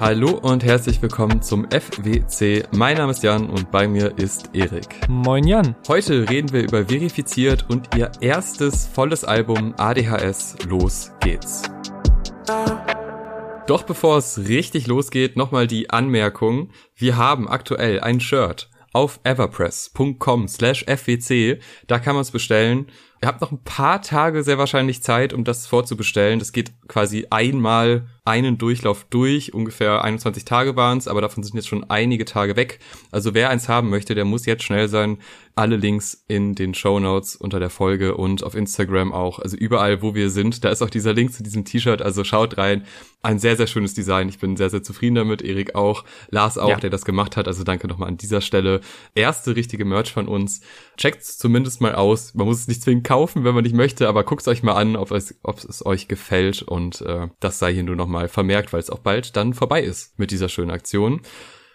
Hallo und herzlich willkommen zum FWC. Mein Name ist Jan und bei mir ist Erik. Moin Jan. Heute reden wir über Verifiziert und ihr erstes volles Album ADHS. Los geht's. Doch bevor es richtig losgeht, nochmal die Anmerkung. Wir haben aktuell ein Shirt auf everpress.com slash fwc. Da kann man es bestellen. Ihr habt noch ein paar Tage sehr wahrscheinlich Zeit, um das vorzubestellen. Das geht quasi einmal einen Durchlauf durch. Ungefähr 21 Tage waren es, aber davon sind jetzt schon einige Tage weg. Also wer eins haben möchte, der muss jetzt schnell sein. Alle Links in den Show Notes unter der Folge und auf Instagram auch. Also überall, wo wir sind. Da ist auch dieser Link zu diesem T-Shirt. Also schaut rein. Ein sehr, sehr schönes Design. Ich bin sehr, sehr zufrieden damit. Erik auch. Lars auch, ja. der das gemacht hat. Also danke nochmal an dieser Stelle. Erste richtige Merch von uns. Checkt's zumindest mal aus. Man muss es nicht zwingend kaufen, wenn man nicht möchte, aber guckt's euch mal an, ob es, ob es euch gefällt. Und äh, das sei hier nur nochmal vermerkt, weil es auch bald dann vorbei ist mit dieser schönen Aktion.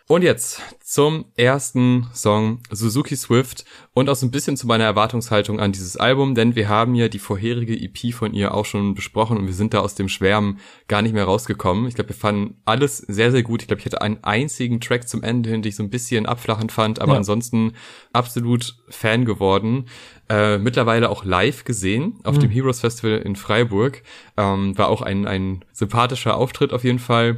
Und jetzt zum ersten Song Suzuki Swift und auch so ein bisschen zu meiner Erwartungshaltung an dieses Album, denn wir haben ja die vorherige EP von ihr auch schon besprochen und wir sind da aus dem Schwärmen gar nicht mehr rausgekommen. Ich glaube, wir fanden alles sehr, sehr gut. Ich glaube, ich hatte einen einzigen Track zum Ende hin, den ich so ein bisschen abflachend fand, aber ja. ansonsten absolut Fan geworden. Äh, mittlerweile auch live gesehen auf mhm. dem Heroes Festival in Freiburg. Ähm, war auch ein, ein sympathischer Auftritt auf jeden Fall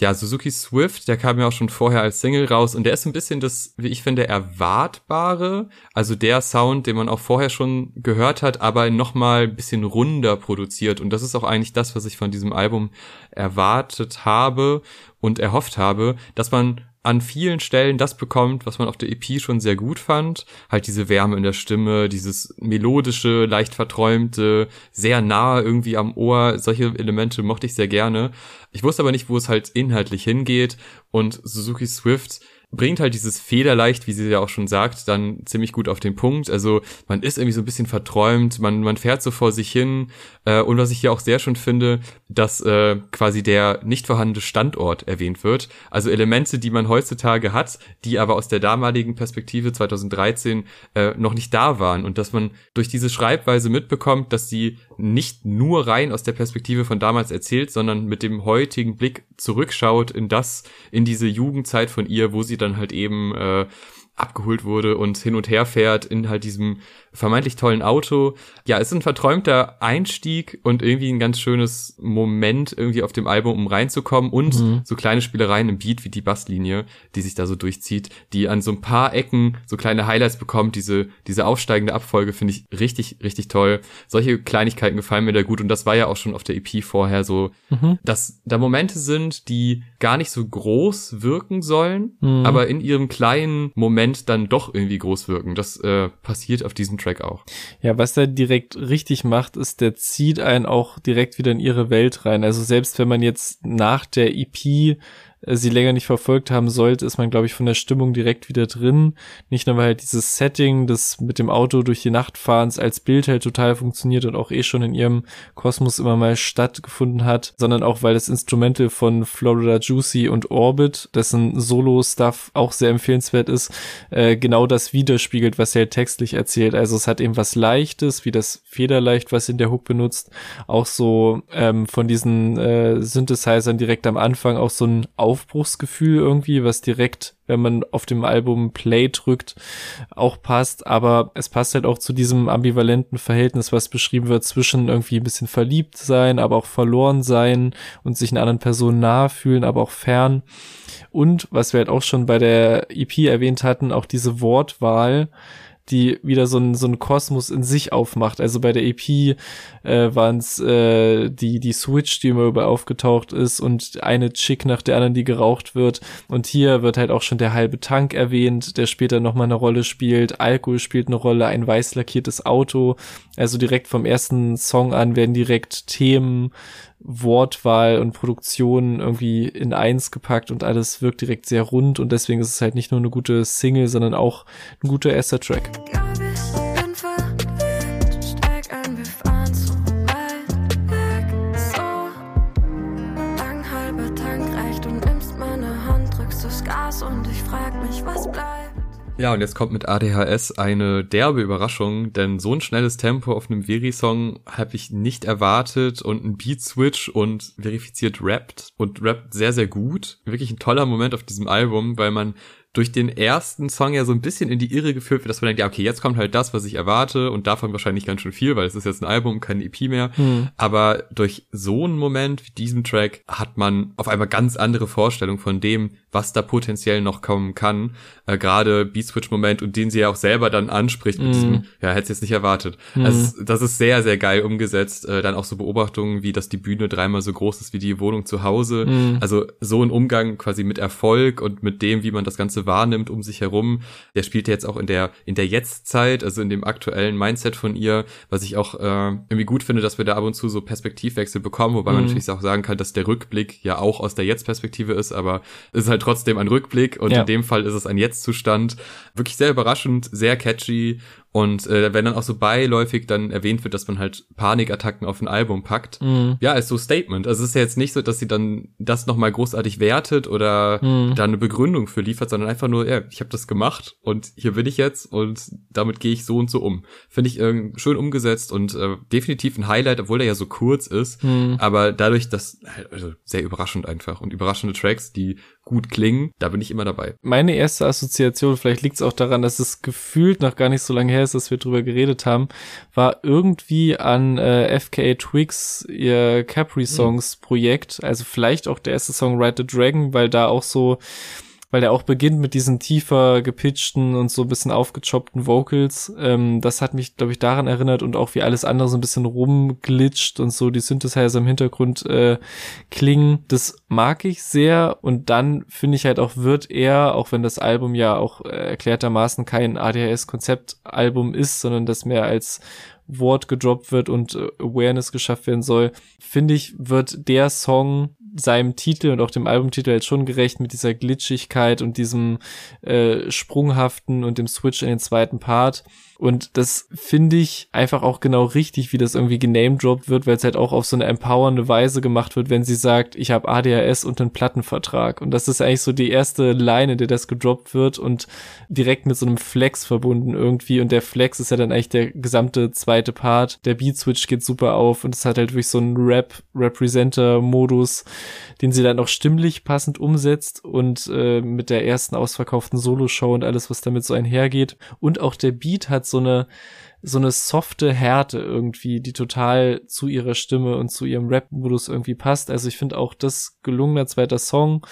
ja, Suzuki Swift, der kam ja auch schon vorher als Single raus und der ist ein bisschen das, wie ich finde, erwartbare, also der Sound, den man auch vorher schon gehört hat, aber nochmal ein bisschen runder produziert und das ist auch eigentlich das, was ich von diesem Album erwartet habe und erhofft habe, dass man an vielen Stellen das bekommt, was man auf der EP schon sehr gut fand. Halt diese Wärme in der Stimme, dieses melodische, leicht verträumte, sehr nahe irgendwie am Ohr. Solche Elemente mochte ich sehr gerne. Ich wusste aber nicht, wo es halt inhaltlich hingeht. Und Suzuki Swift bringt halt dieses Federleicht, wie sie ja auch schon sagt, dann ziemlich gut auf den Punkt. Also man ist irgendwie so ein bisschen verträumt, man, man fährt so vor sich hin. Äh, und was ich hier auch sehr schön finde, dass äh, quasi der nicht vorhandene Standort erwähnt wird. Also Elemente, die man heutzutage hat, die aber aus der damaligen Perspektive 2013 äh, noch nicht da waren. Und dass man durch diese Schreibweise mitbekommt, dass sie nicht nur rein aus der Perspektive von damals erzählt, sondern mit dem heutigen Blick zurückschaut in das, in diese Jugendzeit von ihr, wo sie dann halt eben äh, abgeholt wurde und hin und her fährt in halt diesem vermeintlich tollen Auto. Ja, ist ein verträumter Einstieg und irgendwie ein ganz schönes Moment irgendwie auf dem Album, um reinzukommen und mhm. so kleine Spielereien im Beat wie die Basslinie, die sich da so durchzieht, die an so ein paar Ecken so kleine Highlights bekommt. Diese, diese aufsteigende Abfolge finde ich richtig, richtig toll. Solche Kleinigkeiten gefallen mir da gut und das war ja auch schon auf der EP vorher so, mhm. dass da Momente sind, die gar nicht so groß wirken sollen, mhm. aber in ihrem kleinen Moment dann doch irgendwie groß wirken. Das äh, passiert auf diesem Track auch. Ja, was er direkt richtig macht, ist, der zieht einen auch direkt wieder in ihre Welt rein. Also selbst wenn man jetzt nach der EP sie länger nicht verfolgt haben sollte, ist man, glaube ich, von der Stimmung direkt wieder drin. Nicht nur, weil halt dieses Setting des mit dem Auto durch die Nacht fahrens als Bild halt total funktioniert und auch eh schon in ihrem Kosmos immer mal stattgefunden hat, sondern auch, weil das Instrumental von Florida Juicy und Orbit, dessen Solo-Stuff auch sehr empfehlenswert ist, äh, genau das widerspiegelt, was er halt textlich erzählt. Also es hat eben was Leichtes, wie das Federleicht, was in der Hook benutzt, auch so ähm, von diesen äh, Synthesizern direkt am Anfang auch so ein Aufbruchsgefühl irgendwie, was direkt, wenn man auf dem Album Play drückt, auch passt. Aber es passt halt auch zu diesem ambivalenten Verhältnis, was beschrieben wird zwischen irgendwie ein bisschen verliebt sein, aber auch verloren sein und sich einer anderen Person nahe fühlen, aber auch fern. Und was wir halt auch schon bei der EP erwähnt hatten, auch diese Wortwahl, die wieder so ein so ein Kosmos in sich aufmacht. Also bei der EP äh, waren es äh, die die Switch, die immer über aufgetaucht ist und eine Chick nach der anderen, die geraucht wird. Und hier wird halt auch schon der halbe Tank erwähnt, der später noch mal eine Rolle spielt. Alkohol spielt eine Rolle, ein weiß lackiertes Auto. Also direkt vom ersten Song an werden direkt Themen Wortwahl und Produktion irgendwie in eins gepackt und alles wirkt direkt sehr rund und deswegen ist es halt nicht nur eine gute Single, sondern auch ein guter erster Track. Ja, und jetzt kommt mit ADHS eine derbe Überraschung, denn so ein schnelles Tempo auf einem Veri-Song habe ich nicht erwartet und ein Beat-Switch und verifiziert rappt und rappt sehr, sehr gut. Wirklich ein toller Moment auf diesem Album, weil man durch den ersten Song ja so ein bisschen in die Irre geführt wird, dass man denkt, ja, okay, jetzt kommt halt das, was ich erwarte und davon wahrscheinlich ganz schön viel, weil es ist jetzt ein Album, kein EP mehr. Hm. Aber durch so einen Moment wie diesem Track hat man auf einmal ganz andere Vorstellungen von dem, was da potenziell noch kommen kann. Äh, Gerade Beat Switch Moment und den sie ja auch selber dann anspricht mit mm. diesem, ja, hätte jetzt nicht erwartet. Mm. Also das ist sehr, sehr geil umgesetzt. Äh, dann auch so Beobachtungen, wie dass die Bühne dreimal so groß ist wie die Wohnung zu Hause. Mm. Also so ein Umgang quasi mit Erfolg und mit dem, wie man das Ganze wahrnimmt um sich herum. Der spielt jetzt auch in der, in der Jetztzeit, also in dem aktuellen Mindset von ihr, was ich auch äh, irgendwie gut finde, dass wir da ab und zu so Perspektivwechsel bekommen, wobei man mhm. natürlich auch sagen kann, dass der Rückblick ja auch aus der Jetzt-Perspektive ist, aber es ist halt trotzdem ein Rückblick und ja. in dem Fall ist es ein Jetzt-Zustand. Wirklich sehr überraschend, sehr catchy und äh, wenn dann auch so beiläufig dann erwähnt wird, dass man halt Panikattacken auf ein Album packt, mhm. ja, ist so Statement. Also es ist ja jetzt nicht so, dass sie dann das nochmal großartig wertet oder mhm. da eine Begründung für liefert, sondern einfach nur, ja, ich habe das gemacht und hier bin ich jetzt und damit gehe ich so und so um. Finde ich äh, schön umgesetzt und äh, definitiv ein Highlight, obwohl der ja so kurz ist, mhm. aber dadurch, dass, also sehr überraschend einfach und überraschende Tracks, die gut klingen, da bin ich immer dabei. Meine erste Assoziation, vielleicht liegt es auch daran, dass es gefühlt noch gar nicht so lange her ist, dass wir drüber geredet haben, war irgendwie an äh, FKA Twigs ihr Capri Songs Projekt, also vielleicht auch der erste Song Ride the Dragon, weil da auch so weil der auch beginnt mit diesen tiefer gepitchten und so ein bisschen aufgechoppten Vocals. Ähm, das hat mich, glaube ich, daran erinnert und auch wie alles andere so ein bisschen rumglitscht und so die Synthesizer im Hintergrund äh, klingen. Das mag ich sehr und dann finde ich halt auch wird er, auch wenn das Album ja auch äh, erklärtermaßen kein ADHS-Konzeptalbum ist, sondern das mehr als Wort gedroppt wird und äh, Awareness geschafft werden soll, finde ich, wird der Song seinem Titel und auch dem Albumtitel jetzt schon gerecht mit dieser Glitchigkeit und diesem äh, Sprunghaften und dem Switch in den zweiten Part. Und das finde ich einfach auch genau richtig, wie das irgendwie genamedroppt wird, weil es halt auch auf so eine empowernde Weise gemacht wird, wenn sie sagt, ich habe ADHS und einen Plattenvertrag. Und das ist eigentlich so die erste Line, in der das gedroppt wird und direkt mit so einem Flex verbunden irgendwie. Und der Flex ist ja dann eigentlich der gesamte zweite Part. Der Beat Switch geht super auf und es hat halt wirklich so einen Rap-Representer-Modus, den sie dann auch stimmlich passend umsetzt und äh, mit der ersten ausverkauften Solo-Show und alles, was damit so einhergeht. Und auch der Beat hat so eine so eine softe Härte irgendwie, die total zu ihrer Stimme und zu ihrem Rap-Modus irgendwie passt. Also ich finde auch das gelungener zweiter Song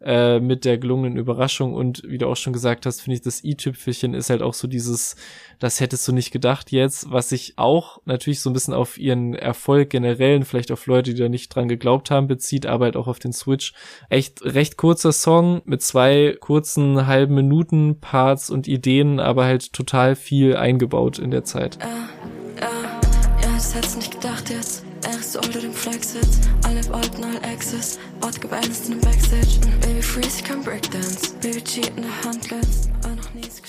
äh, mit der gelungenen Überraschung und wie du auch schon gesagt hast, finde ich das i-Tüpfelchen ist halt auch so dieses, das hättest du nicht gedacht jetzt, was sich auch natürlich so ein bisschen auf ihren Erfolg generell, vielleicht auf Leute, die da nicht dran geglaubt haben, bezieht, aber halt auch auf den Switch. Echt recht kurzer Song mit zwei kurzen halben Minuten Parts und Ideen, aber halt total viel eingebaut in der Zeit. Uh, uh, ja, das hättest nicht gedacht jetzt. Er ist so unter dem Flex jetzt. Alle wollten all Access. Ort gebannt in dem Backstage. Baby Freeze kann Breakdance. Baby Cheat in der Hand letzt.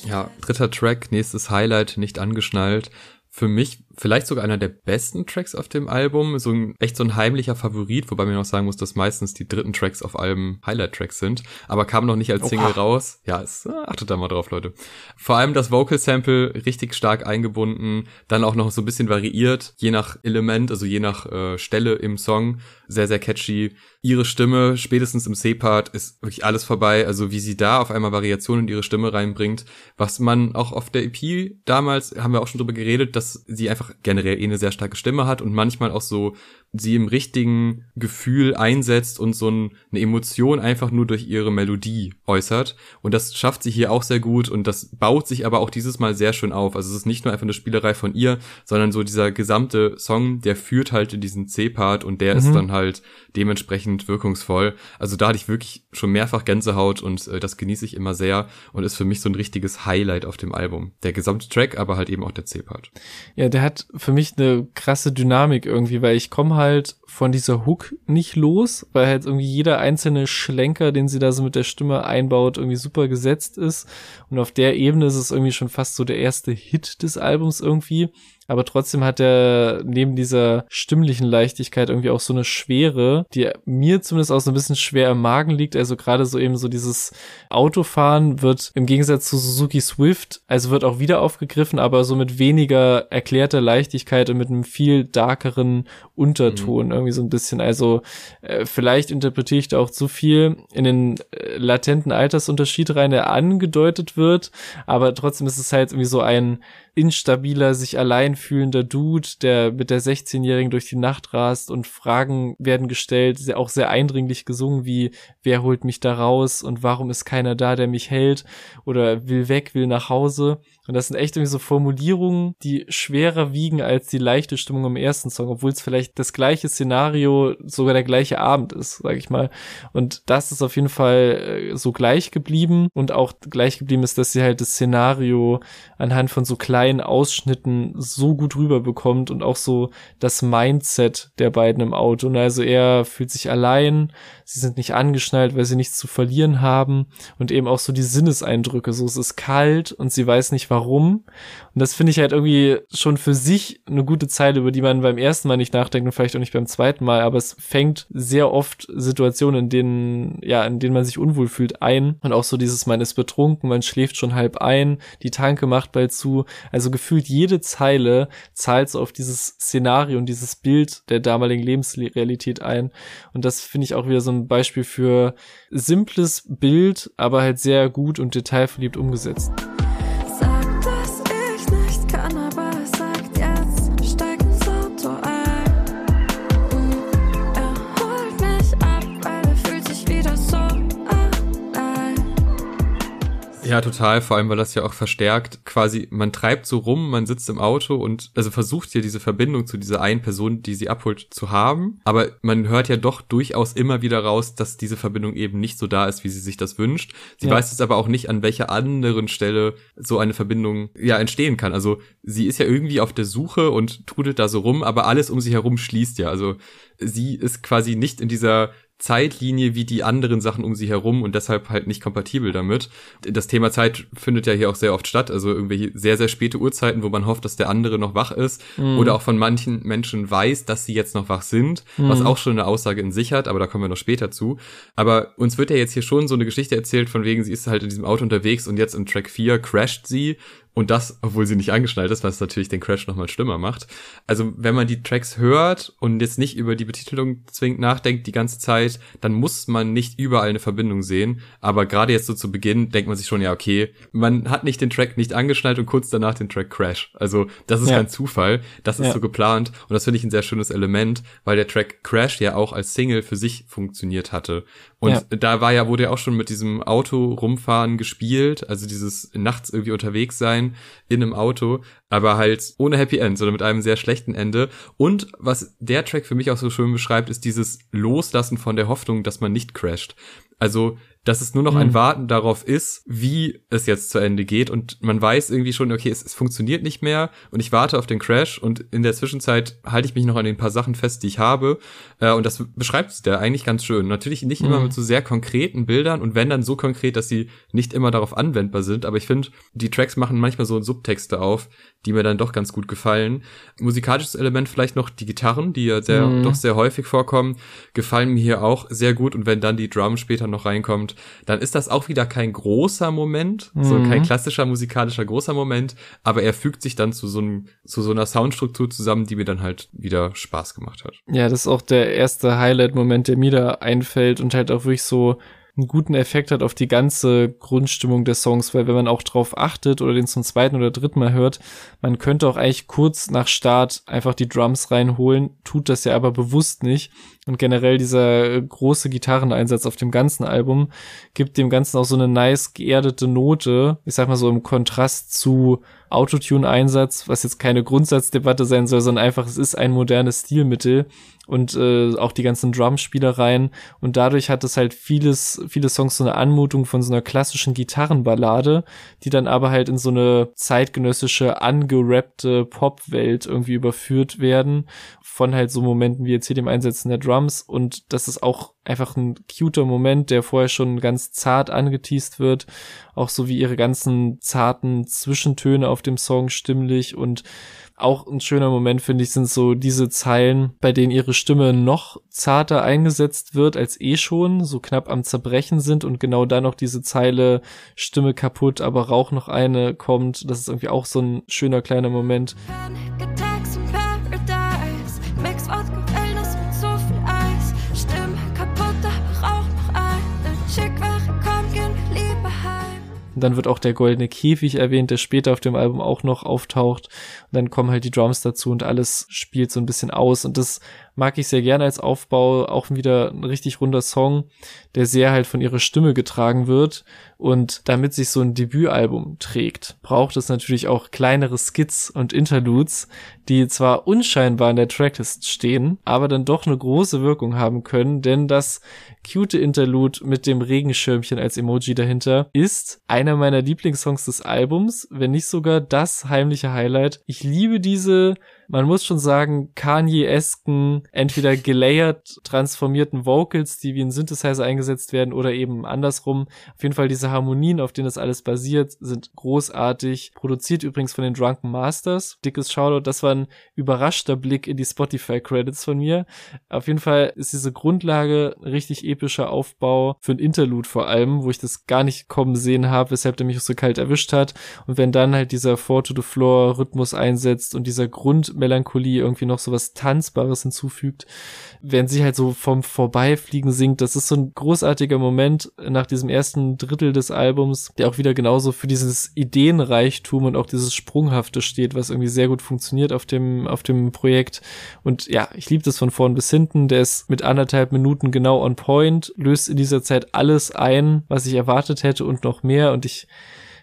Ja, dritter Track, nächstes Highlight, nicht angeschnallt für mich vielleicht sogar einer der besten Tracks auf dem Album. So ein echt so ein heimlicher Favorit, wobei man noch sagen muss, dass meistens die dritten Tracks auf Alben Highlight-Tracks sind, aber kam noch nicht als Single Oha. raus. Ja, es, äh, achtet da mal drauf, Leute. Vor allem das Vocal-Sample richtig stark eingebunden, dann auch noch so ein bisschen variiert, je nach Element, also je nach äh, Stelle im Song. Sehr, sehr catchy. Ihre Stimme, spätestens im C-Part, ist wirklich alles vorbei. Also wie sie da auf einmal Variationen in ihre Stimme reinbringt, was man auch auf der EP damals, haben wir auch schon drüber geredet, dass sie einfach generell eh eine sehr starke Stimme hat und manchmal auch so sie im richtigen Gefühl einsetzt und so ein, eine Emotion einfach nur durch ihre Melodie äußert. Und das schafft sie hier auch sehr gut und das baut sich aber auch dieses Mal sehr schön auf. Also es ist nicht nur einfach eine Spielerei von ihr, sondern so dieser gesamte Song, der führt halt in diesen C-Part und der mhm. ist dann halt dementsprechend wirkungsvoll. Also da hatte ich wirklich schon mehrfach Gänsehaut und äh, das genieße ich immer sehr und ist für mich so ein richtiges Highlight auf dem Album. Der gesamte Track, aber halt eben auch der C-Part. Ja, der hat für mich eine krasse Dynamik irgendwie, weil ich komme halt halt von dieser Hook nicht los, weil halt irgendwie jeder einzelne Schlenker, den sie da so mit der Stimme einbaut, irgendwie super gesetzt ist. Und auf der Ebene ist es irgendwie schon fast so der erste Hit des Albums irgendwie. aber trotzdem hat er neben dieser stimmlichen Leichtigkeit irgendwie auch so eine Schwere, die mir zumindest auch so ein bisschen schwer im Magen liegt. Also gerade so eben so dieses Autofahren wird im Gegensatz zu Suzuki Swift, also wird auch wieder aufgegriffen, aber so mit weniger erklärter Leichtigkeit und mit einem viel darkeren Unterton mhm. Irgendwie so ein bisschen. Also äh, vielleicht interpretiere ich da auch zu viel in den äh, latenten Altersunterschied rein, der angedeutet wird, aber trotzdem ist es halt irgendwie so ein instabiler, sich allein fühlender Dude, der mit der 16-Jährigen durch die Nacht rast und Fragen werden gestellt, auch sehr eindringlich gesungen, wie wer holt mich da raus und warum ist keiner da, der mich hält oder will weg, will nach Hause. Und das sind echt irgendwie so Formulierungen, die schwerer wiegen als die leichte Stimmung im ersten Song, obwohl es vielleicht das gleiche Szenario, sogar der gleiche Abend ist, sag ich mal. Und das ist auf jeden Fall äh, so gleich geblieben und auch gleich geblieben ist, dass sie halt das Szenario anhand von so kleinen Ausschnitten so gut rüberbekommt und auch so das Mindset der beiden im Auto. Und also er fühlt sich allein, sie sind nicht angeschnallt, weil sie nichts zu verlieren haben und eben auch so die Sinneseindrücke. So es ist kalt und sie weiß nicht warum. Und das finde ich halt irgendwie schon für sich eine gute Zeile, über die man beim ersten Mal nicht nachdenkt und vielleicht auch nicht beim zweiten Mal, aber es fängt sehr oft Situationen, in denen, ja, in denen man sich unwohl fühlt, ein. Und auch so dieses, man ist betrunken, man schläft schon halb ein, die Tanke macht bald zu. Also gefühlt jede Zeile zahlt so auf dieses Szenario und dieses Bild der damaligen Lebensrealität ein. Und das finde ich auch wieder so ein Beispiel für simples Bild, aber halt sehr gut und detailverliebt umgesetzt. Ja, total. Vor allem, weil das ja auch verstärkt quasi, man treibt so rum, man sitzt im Auto und also versucht hier diese Verbindung zu dieser einen Person, die sie abholt, zu haben. Aber man hört ja doch durchaus immer wieder raus, dass diese Verbindung eben nicht so da ist, wie sie sich das wünscht. Sie ja. weiß jetzt aber auch nicht, an welcher anderen Stelle so eine Verbindung ja entstehen kann. Also sie ist ja irgendwie auf der Suche und trudelt da so rum, aber alles um sie herum schließt ja. Also sie ist quasi nicht in dieser Zeitlinie wie die anderen Sachen um sie herum und deshalb halt nicht kompatibel damit. Das Thema Zeit findet ja hier auch sehr oft statt, also irgendwelche sehr, sehr späte Uhrzeiten, wo man hofft, dass der andere noch wach ist mhm. oder auch von manchen Menschen weiß, dass sie jetzt noch wach sind, mhm. was auch schon eine Aussage in sich hat, aber da kommen wir noch später zu. Aber uns wird ja jetzt hier schon so eine Geschichte erzählt, von wegen, sie ist halt in diesem Auto unterwegs und jetzt im Track 4 crasht sie und das, obwohl sie nicht angeschnallt ist, was natürlich den Crash nochmal schlimmer macht. Also wenn man die Tracks hört und jetzt nicht über die Betitelung zwingend nachdenkt die ganze Zeit, dann muss man nicht überall eine Verbindung sehen. Aber gerade jetzt so zu Beginn denkt man sich schon, ja, okay, man hat nicht den Track nicht angeschnallt und kurz danach den Track Crash. Also das ist ja. kein Zufall, das ist ja. so geplant und das finde ich ein sehr schönes Element, weil der Track Crash ja auch als Single für sich funktioniert hatte. Und ja. da war ja, wurde ja auch schon mit diesem Auto rumfahren gespielt, also dieses nachts irgendwie unterwegs sein in einem Auto, aber halt ohne Happy End, sondern mit einem sehr schlechten Ende. Und was der Track für mich auch so schön beschreibt, ist dieses Loslassen von der Hoffnung, dass man nicht crasht. Also dass es nur noch ein mhm. Warten darauf ist, wie es jetzt zu Ende geht und man weiß irgendwie schon, okay, es, es, funktioniert nicht mehr und ich warte auf den Crash und in der Zwischenzeit halte ich mich noch an den paar Sachen fest, die ich habe äh, und das beschreibt es der eigentlich ganz schön. Natürlich nicht immer mhm. mit so sehr konkreten Bildern und wenn dann so konkret, dass sie nicht immer darauf anwendbar sind, aber ich finde, die Tracks machen manchmal so Subtexte auf, die mir dann doch ganz gut gefallen. Musikalisches Element vielleicht noch die Gitarren, die ja sehr, mhm. doch sehr häufig vorkommen, gefallen mir hier auch sehr gut und wenn dann die Drum später noch reinkommt, dann ist das auch wieder kein großer Moment, mhm. so kein klassischer musikalischer großer Moment, aber er fügt sich dann zu so einem, zu so einer Soundstruktur zusammen, die mir dann halt wieder Spaß gemacht hat. Ja, das ist auch der erste Highlight-Moment, der mir da einfällt und halt auch wirklich so einen guten Effekt hat auf die ganze Grundstimmung des Songs, weil wenn man auch drauf achtet oder den zum zweiten oder dritten Mal hört, man könnte auch eigentlich kurz nach Start einfach die Drums reinholen, tut das ja aber bewusst nicht. Und generell dieser große Gitarreneinsatz auf dem ganzen Album gibt dem Ganzen auch so eine nice geerdete Note, ich sag mal so im Kontrast zu Autotune-Einsatz, was jetzt keine Grundsatzdebatte sein soll, sondern einfach, es ist ein modernes Stilmittel. und äh, auch die ganzen Drumspielereien und dadurch hat es halt vieles, viele Songs so eine Anmutung von so einer klassischen Gitarrenballade, die dann aber halt in so eine zeitgenössische, angerappte Popwelt irgendwie überführt werden von halt so Momenten wie jetzt hier dem Einsetzen der Drums und das ist auch einfach ein cuter Moment, der vorher schon ganz zart angeteased wird, auch so wie ihre ganzen zarten Zwischentöne auf dem Song stimmlich und auch ein schöner Moment, finde ich, sind so diese Zeilen, bei denen ihre Stimme noch zarter eingesetzt wird als eh schon, so knapp am Zerbrechen sind und genau dann noch diese Zeile Stimme kaputt, aber Rauch noch eine kommt. Das ist irgendwie auch so ein schöner kleiner Moment. Und dann wird auch der goldene Käfig erwähnt, der später auf dem Album auch noch auftaucht. Und dann kommen halt die Drums dazu und alles spielt so ein bisschen aus. Und das mag ich sehr gerne als Aufbau. Auch wieder ein richtig runder Song, der sehr halt von ihrer Stimme getragen wird. Und damit sich so ein Debütalbum trägt, braucht es natürlich auch kleinere Skits und Interludes, die zwar unscheinbar in der Tracklist stehen, aber dann doch eine große Wirkung haben können, denn das cute Interlude mit dem Regenschirmchen als Emoji dahinter ist einer meiner Lieblingssongs des Albums, wenn nicht sogar das heimliche Highlight. Ich liebe diese man muss schon sagen, Kanye-esken, entweder gelayert transformierten Vocals, die wie ein Synthesizer eingesetzt werden oder eben andersrum. Auf jeden Fall diese Harmonien, auf denen das alles basiert, sind großartig. Produziert übrigens von den Drunken Masters. Dickes Shoutout, das war ein überraschter Blick in die Spotify-Credits von mir. Auf jeden Fall ist diese Grundlage ein richtig epischer Aufbau für ein Interlude vor allem, wo ich das gar nicht kommen sehen habe, weshalb der mich so kalt erwischt hat. Und wenn dann halt dieser Four to the Floor Rhythmus einsetzt und dieser Grund Melancholie irgendwie noch so was Tanzbares hinzufügt, während sie halt so vom Vorbeifliegen singt. Das ist so ein großartiger Moment nach diesem ersten Drittel des Albums, der auch wieder genauso für dieses Ideenreichtum und auch dieses Sprunghafte steht, was irgendwie sehr gut funktioniert auf dem, auf dem Projekt. Und ja, ich liebe das von vorn bis hinten. Der ist mit anderthalb Minuten genau on point, löst in dieser Zeit alles ein, was ich erwartet hätte und noch mehr. Und ich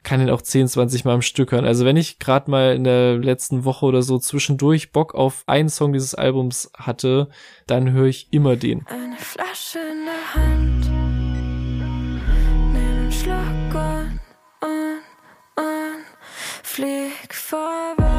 kann ihn auch 10, 20 Mal am Stück hören. Also wenn ich gerade mal in der letzten Woche oder so zwischendurch Bock auf einen Song dieses Albums hatte, dann höre ich immer den. Eine Flasche in der Hand, nimm einen Schluck und, und, und flieg vorbei.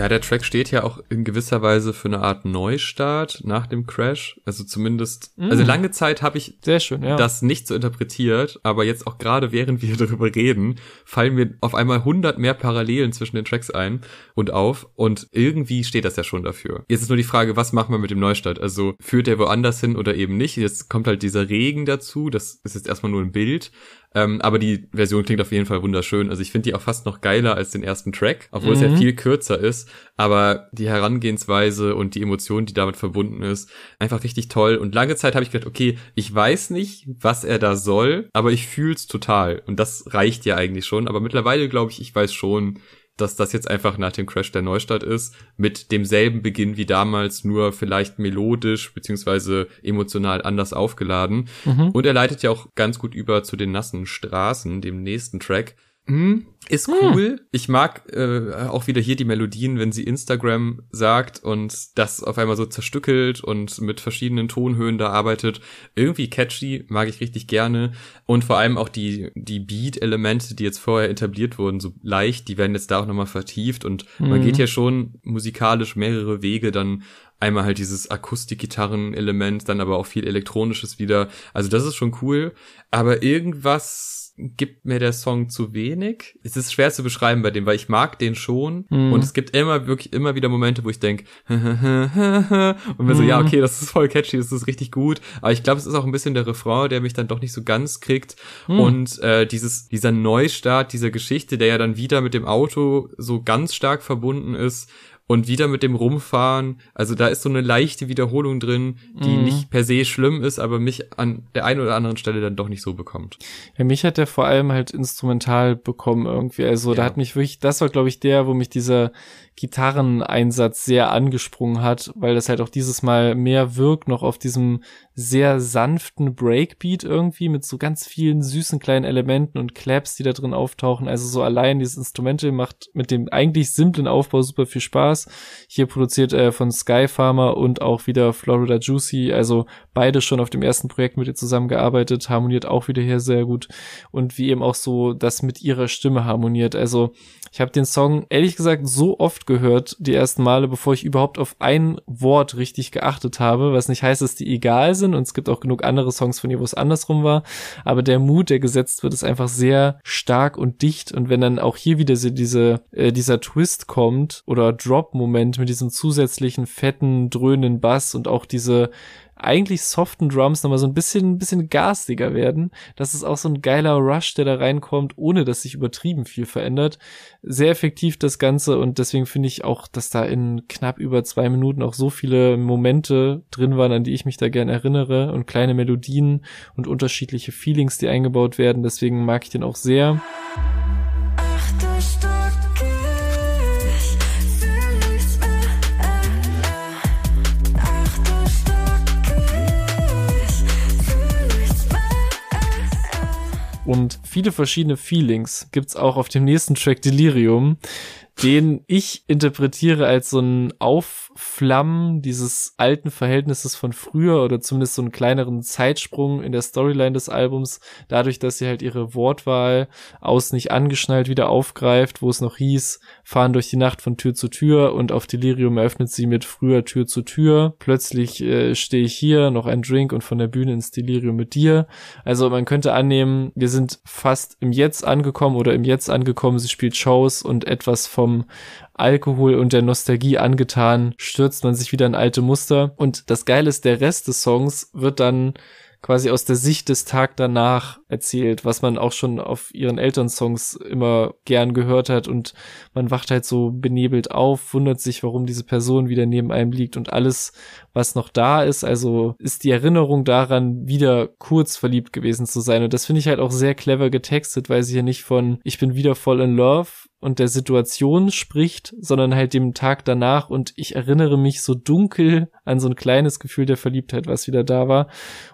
Ja, der Track steht ja auch in gewisser Weise für eine Art Neustart nach dem Crash. Also zumindest, mm. also lange Zeit habe ich schön, ja. das nicht so interpretiert, aber jetzt auch gerade während wir darüber reden, fallen mir auf einmal hundert mehr Parallelen zwischen den Tracks ein und auf und irgendwie steht das ja schon dafür. Jetzt ist nur die Frage, was machen wir mit dem Neustart? Also führt der woanders hin oder eben nicht? Jetzt kommt halt dieser Regen dazu, das ist jetzt erstmal nur ein Bild, ähm, aber die Version klingt auf jeden Fall wunderschön. Also ich finde die auch fast noch geiler als den ersten Track, obwohl mhm. es ja mhm. viel kürzer ist. Aber die Herangehensweise und die Emotion, die damit verbunden ist, einfach richtig toll. Und lange Zeit habe ich gedacht, okay, ich weiß nicht, was er da soll, aber ich fühl's total. Und das reicht ja eigentlich schon. Aber mittlerweile glaube ich, ich weiß schon, dass das jetzt einfach nach dem Crash der Neustart ist, mit demselben Beginn wie damals, nur vielleicht melodisch beziehungsweise emotional anders aufgeladen. Mhm. Und er leitet ja auch ganz gut über zu den nassen Straßen, dem nächsten Track. Hm, ist hm. cool. Hm. Ich mag äh, auch wieder hier die Melodien, wenn sie Instagram sagt und das auf einmal so zerstückelt und mit verschiedenen Tonhöhen da arbeitet. Irgendwie catchy, mag ich richtig gerne. Und vor allem auch die, die Beat-Elemente, die jetzt vorher etabliert wurden, so leicht, die werden jetzt da auch nochmal vertieft und mhm. man geht ja schon musikalisch mehrere Wege dann einmal halt dieses Akustikgitarren-Element, dann aber auch viel Elektronisches wieder. Also das ist schon cool. Aber irgendwas gibt mir der Song zu wenig. Es ist schwer zu beschreiben bei dem, weil ich mag den schon mm. und es gibt immer wirklich immer wieder Momente, wo ich denke und mir mm. so, ja, mhm. okay, das ist voll catchy, das ist richtig gut, aber ich glaube, es ist auch ein bisschen der Refrain, der mich dann doch nicht so ganz kriegt mm. und äh, dieses dieser Neustart dieser Geschichte, der ja dann wieder mit dem Auto so ganz stark verbunden ist, und wieder mit dem Rumfahren. Also da ist so eine leichte Wiederholung drin, die mhm. nicht per se schlimm ist, aber mich an der einen oder anderen Stelle dann doch nicht so bekommt. Ja, mich hat der vor allem halt instrumental bekommen irgendwie. Also ja. da hat mich wirklich, das war glaube ich der, wo mich dieser Gitarreneinsatz sehr angesprungen hat, weil das halt auch dieses Mal mehr wirkt noch auf diesem sehr sanften Breakbeat irgendwie mit so ganz vielen süßen kleinen Elementen und Claps, die da drin auftauchen. Also so allein dieses Instrumental macht mit dem eigentlich simplen Aufbau super viel Spaß. Hier produziert er äh, von Sky Farmer und auch wieder Florida Juicy, also beide schon auf dem ersten Projekt mit ihr zusammengearbeitet, harmoniert auch wieder hier sehr gut und wie eben auch so das mit ihrer Stimme harmoniert. Also ich habe den Song ehrlich gesagt so oft gehört, die ersten Male, bevor ich überhaupt auf ein Wort richtig geachtet habe, was nicht heißt, dass die egal sind und es gibt auch genug andere Songs von ihr, wo es andersrum war, aber der Mut, der gesetzt wird, ist einfach sehr stark und dicht und wenn dann auch hier wieder diese, äh, dieser Twist kommt oder Drop-Moment mit diesem zusätzlichen fetten, dröhnenden Bass und auch diese eigentlich soften Drums nochmal so ein bisschen, ein bisschen garstiger werden. Das ist auch so ein geiler Rush, der da reinkommt, ohne dass sich übertrieben viel verändert. Sehr effektiv das Ganze und deswegen finde ich auch, dass da in knapp über zwei Minuten auch so viele Momente drin waren, an die ich mich da gern erinnere und kleine Melodien und unterschiedliche Feelings, die eingebaut werden. Deswegen mag ich den auch sehr. Und viele verschiedene Feelings gibt's auch auf dem nächsten Track Delirium, den ich interpretiere als so ein Aufflammen dieses alten Verhältnisses von früher oder zumindest so einen kleineren Zeitsprung in der Storyline des Albums, dadurch, dass sie halt ihre Wortwahl aus nicht angeschnallt wieder aufgreift, wo es noch hieß, fahren durch die Nacht von Tür zu Tür und auf Delirium eröffnet sie mit früher Tür zu Tür. Plötzlich äh, stehe ich hier, noch ein Drink und von der Bühne ins Delirium mit dir. Also man könnte annehmen, wir sind fast im Jetzt angekommen oder im Jetzt angekommen. Sie spielt Shows und etwas vom Alkohol und der Nostalgie angetan, stürzt man sich wieder in alte Muster. Und das Geile ist, der Rest des Songs wird dann quasi aus der Sicht des Tag danach erzählt, was man auch schon auf ihren Elternsongs immer gern gehört hat und man wacht halt so benebelt auf, wundert sich, warum diese Person wieder neben einem liegt und alles, was noch da ist, also ist die Erinnerung daran, wieder kurz verliebt gewesen zu sein. Und das finde ich halt auch sehr clever getextet, weil sie hier nicht von ich bin wieder voll in love und der Situation spricht, sondern halt dem Tag danach. Und ich erinnere mich so dunkel an so ein kleines Gefühl der Verliebtheit, was wieder da war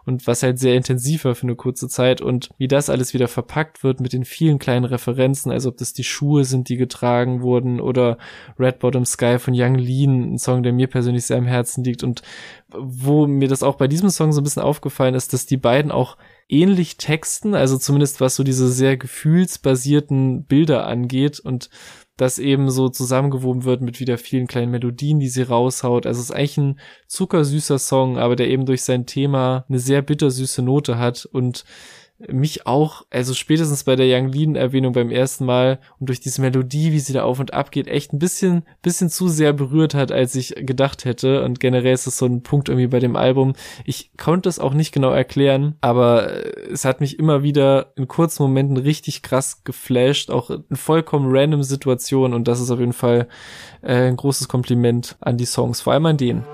und was halt sehr intensiv war für eine kurze Zeit. Und wie das alles wieder verpackt wird mit den vielen kleinen Referenzen, also ob das die Schuhe sind, die getragen wurden oder Red Bottom Sky von Young Lean, ein Song, der mir persönlich sehr am Herzen liegt. Und wo mir das auch bei diesem Song so ein bisschen aufgefallen ist, dass die beiden auch ähnlich texten, also zumindest was so diese sehr gefühlsbasierten Bilder angeht und das eben so zusammengewoben wird mit wieder vielen kleinen Melodien, die sie raushaut. Also es ist eigentlich ein zuckersüßer Song, aber der eben durch sein Thema eine sehr bittersüße Note hat und mich auch, also spätestens bei der Young Lean Erwähnung beim ersten Mal und durch diese Melodie, wie sie da auf und ab geht, echt ein bisschen, bisschen zu sehr berührt hat, als ich gedacht hätte. Und generell ist es so ein Punkt irgendwie bei dem Album. Ich konnte es auch nicht genau erklären, aber es hat mich immer wieder in kurzen Momenten richtig krass geflasht, auch in vollkommen random Situationen. Und das ist auf jeden Fall äh, ein großes Kompliment an die Songs, vor allem an den.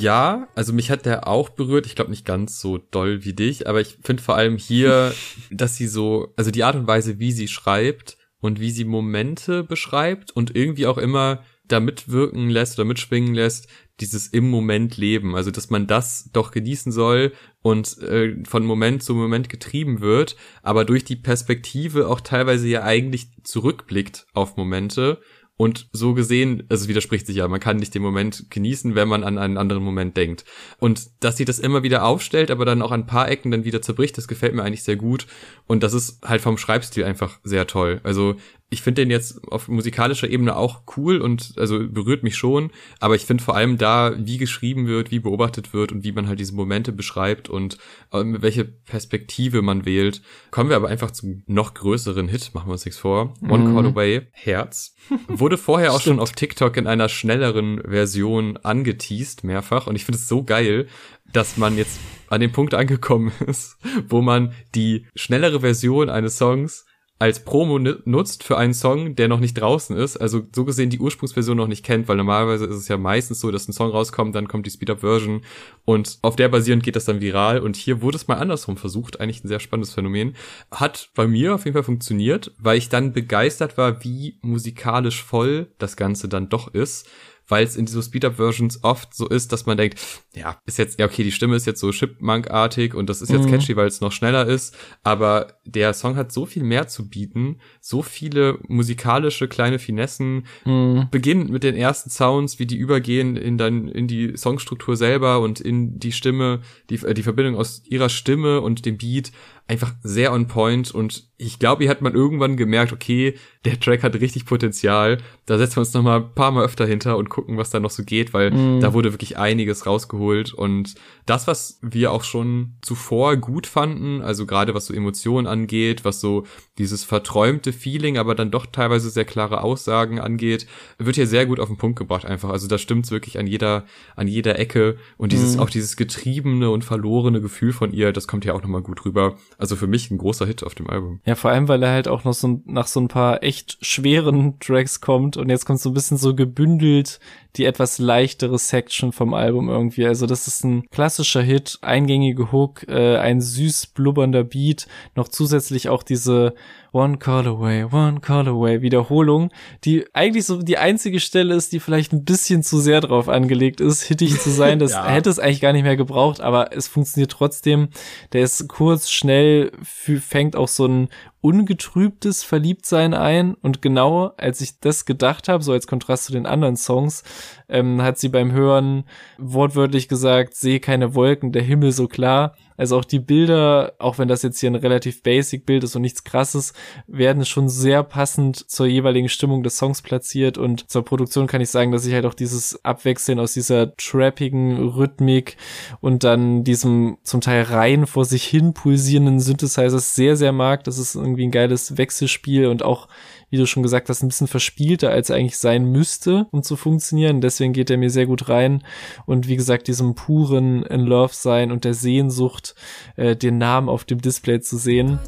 Ja, also mich hat der auch berührt. Ich glaube nicht ganz so doll wie dich, aber ich finde vor allem hier, dass sie so, also die Art und Weise, wie sie schreibt und wie sie Momente beschreibt und irgendwie auch immer da mitwirken lässt oder mitschwingen lässt, dieses im Moment leben. Also, dass man das doch genießen soll und äh, von Moment zu Moment getrieben wird, aber durch die Perspektive auch teilweise ja eigentlich zurückblickt auf Momente und so gesehen, also es widerspricht sich ja, man kann nicht den Moment genießen, wenn man an einen anderen Moment denkt. Und dass sie das immer wieder aufstellt, aber dann auch an ein paar Ecken dann wieder zerbricht, das gefällt mir eigentlich sehr gut. Und das ist halt vom Schreibstil einfach sehr toll. Also ich finde den jetzt auf musikalischer Ebene auch cool und also berührt mich schon, aber ich finde vor allem da, wie geschrieben wird, wie beobachtet wird und wie man halt diese Momente beschreibt und äh, welche Perspektive man wählt. Kommen wir aber einfach zum noch größeren Hit, machen wir uns nichts vor. One mhm. Call Away, Herz. Wurde vorher auch schon auf TikTok in einer schnelleren Version angeteased, mehrfach. Und ich finde es so geil, dass man jetzt an dem Punkt angekommen ist, wo man die schnellere Version eines Songs als Promo nutzt für einen Song, der noch nicht draußen ist, also so gesehen die Ursprungsversion noch nicht kennt, weil normalerweise ist es ja meistens so, dass ein Song rauskommt, dann kommt die Speed-Up-Version und auf der basierend geht das dann viral und hier wurde es mal andersrum versucht, eigentlich ein sehr spannendes Phänomen. Hat bei mir auf jeden Fall funktioniert, weil ich dann begeistert war, wie musikalisch voll das Ganze dann doch ist weil es in so Speed-Up-Versions oft so ist, dass man denkt, ja, ist jetzt, ja, okay, die Stimme ist jetzt so Chipmunk-artig und das ist jetzt mhm. catchy, weil es noch schneller ist, aber der Song hat so viel mehr zu bieten, so viele musikalische kleine Finessen, mhm. beginnt mit den ersten Sounds, wie die übergehen in dann, in die Songstruktur selber und in die Stimme, die, äh, die Verbindung aus ihrer Stimme und dem Beat, einfach sehr on point und ich glaube, hier hat man irgendwann gemerkt, okay, der Track hat richtig Potenzial. Da setzen wir uns noch mal ein paar Mal öfter hinter und gucken, was da noch so geht, weil mm. da wurde wirklich einiges rausgeholt und das, was wir auch schon zuvor gut fanden, also gerade was so Emotionen angeht, was so dieses verträumte Feeling, aber dann doch teilweise sehr klare Aussagen angeht, wird hier sehr gut auf den Punkt gebracht einfach. Also da stimmt's wirklich an jeder an jeder Ecke und dieses mm. auch dieses getriebene und verlorene Gefühl von ihr, das kommt hier auch noch mal gut rüber. Also für mich ein großer Hit auf dem Album. Ja, vor allem, weil er halt auch noch so nach so ein paar echt schweren Tracks kommt und jetzt kommt so ein bisschen so gebündelt die etwas leichtere Section vom Album irgendwie. Also das ist ein klassischer Hit, eingängige Hook, äh, ein süß blubbernder Beat, noch zusätzlich auch diese One Call Away, One Call Away Wiederholung, die eigentlich so die einzige Stelle ist, die vielleicht ein bisschen zu sehr drauf angelegt ist, hittig zu sein. Das ja. hätte es eigentlich gar nicht mehr gebraucht, aber es funktioniert trotzdem. Der ist kurz, schnell, fängt auch so ein ungetrübtes Verliebtsein ein und genau als ich das gedacht habe, so als Kontrast zu den anderen Songs, ähm, hat sie beim Hören wortwörtlich gesagt, sehe keine Wolken, der Himmel so klar. Also auch die Bilder, auch wenn das jetzt hier ein relativ basic Bild ist und nichts krasses, werden schon sehr passend zur jeweiligen Stimmung des Songs platziert und zur Produktion kann ich sagen, dass ich halt auch dieses Abwechseln aus dieser trappigen Rhythmik und dann diesem zum Teil rein vor sich hin pulsierenden Synthesizer sehr, sehr mag. Das ist irgendwie ein geiles Wechselspiel und auch wie du schon gesagt hast, ein bisschen verspielter, als er eigentlich sein müsste, um zu funktionieren. Deswegen geht er mir sehr gut rein. Und wie gesagt, diesem puren In Love sein und der Sehnsucht, äh, den Namen auf dem Display zu sehen.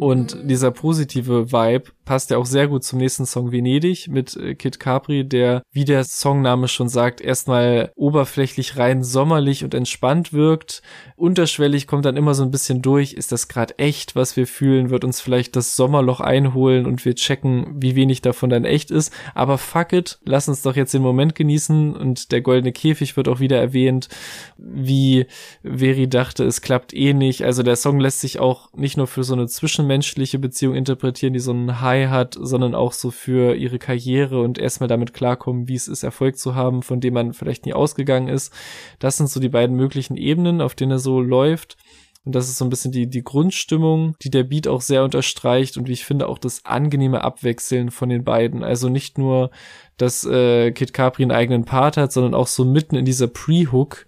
Und dieser positive Vibe passt ja auch sehr gut zum nächsten Song Venedig mit äh, Kid Capri, der, wie der Songname schon sagt, erstmal oberflächlich rein sommerlich und entspannt wirkt. Unterschwellig kommt dann immer so ein bisschen durch, ist das gerade echt, was wir fühlen, wird uns vielleicht das Sommerloch einholen und wir checken, wie wenig davon dann echt ist. Aber fuck it, lass uns doch jetzt den Moment genießen und der goldene Käfig wird auch wieder erwähnt, wie Veri dachte, es klappt eh nicht. Also der Song lässt sich auch nicht nur für so eine zwischenmenschliche Beziehung interpretieren, die so ein High High hat, sondern auch so für ihre Karriere und erstmal damit klarkommen, wie es ist, Erfolg zu haben, von dem man vielleicht nie ausgegangen ist. Das sind so die beiden möglichen Ebenen, auf denen er so läuft. Und das ist so ein bisschen die, die Grundstimmung, die der Beat auch sehr unterstreicht und wie ich finde auch das angenehme Abwechseln von den beiden. Also nicht nur, dass äh, Kid Capri einen eigenen Part hat, sondern auch so mitten in dieser Pre-Hook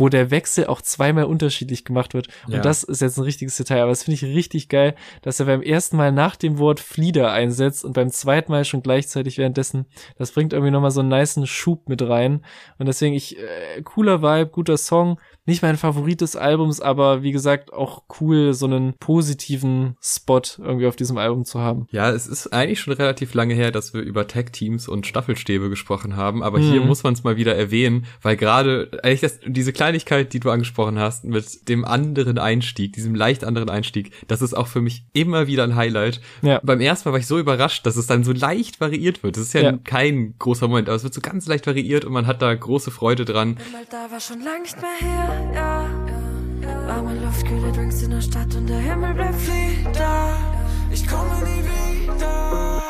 wo der Wechsel auch zweimal unterschiedlich gemacht wird. Und ja. das ist jetzt ein richtiges Detail, aber das finde ich richtig geil, dass er beim ersten Mal nach dem Wort Flieder einsetzt und beim zweiten Mal schon gleichzeitig währenddessen. Das bringt irgendwie nochmal so einen niceen Schub mit rein. Und deswegen ich, äh, cooler Vibe, guter Song nicht mein Favorit des Albums, aber wie gesagt, auch cool, so einen positiven Spot irgendwie auf diesem Album zu haben. Ja, es ist eigentlich schon relativ lange her, dass wir über Tag-Teams und Staffelstäbe gesprochen haben, aber mhm. hier muss man es mal wieder erwähnen, weil gerade eigentlich das, diese Kleinigkeit, die du angesprochen hast, mit dem anderen Einstieg, diesem leicht anderen Einstieg, das ist auch für mich immer wieder ein Highlight. Ja. Beim ersten Mal war ich so überrascht, dass es dann so leicht variiert wird. Das ist ja, ja. kein großer Moment, aber es wird so ganz leicht variiert und man hat da große Freude dran. Da war schon lang nicht mehr her ja. Warme Luft, kühle Drinks in der Stadt und der Himmel bleibt Flieder. Ich komme nie wieder,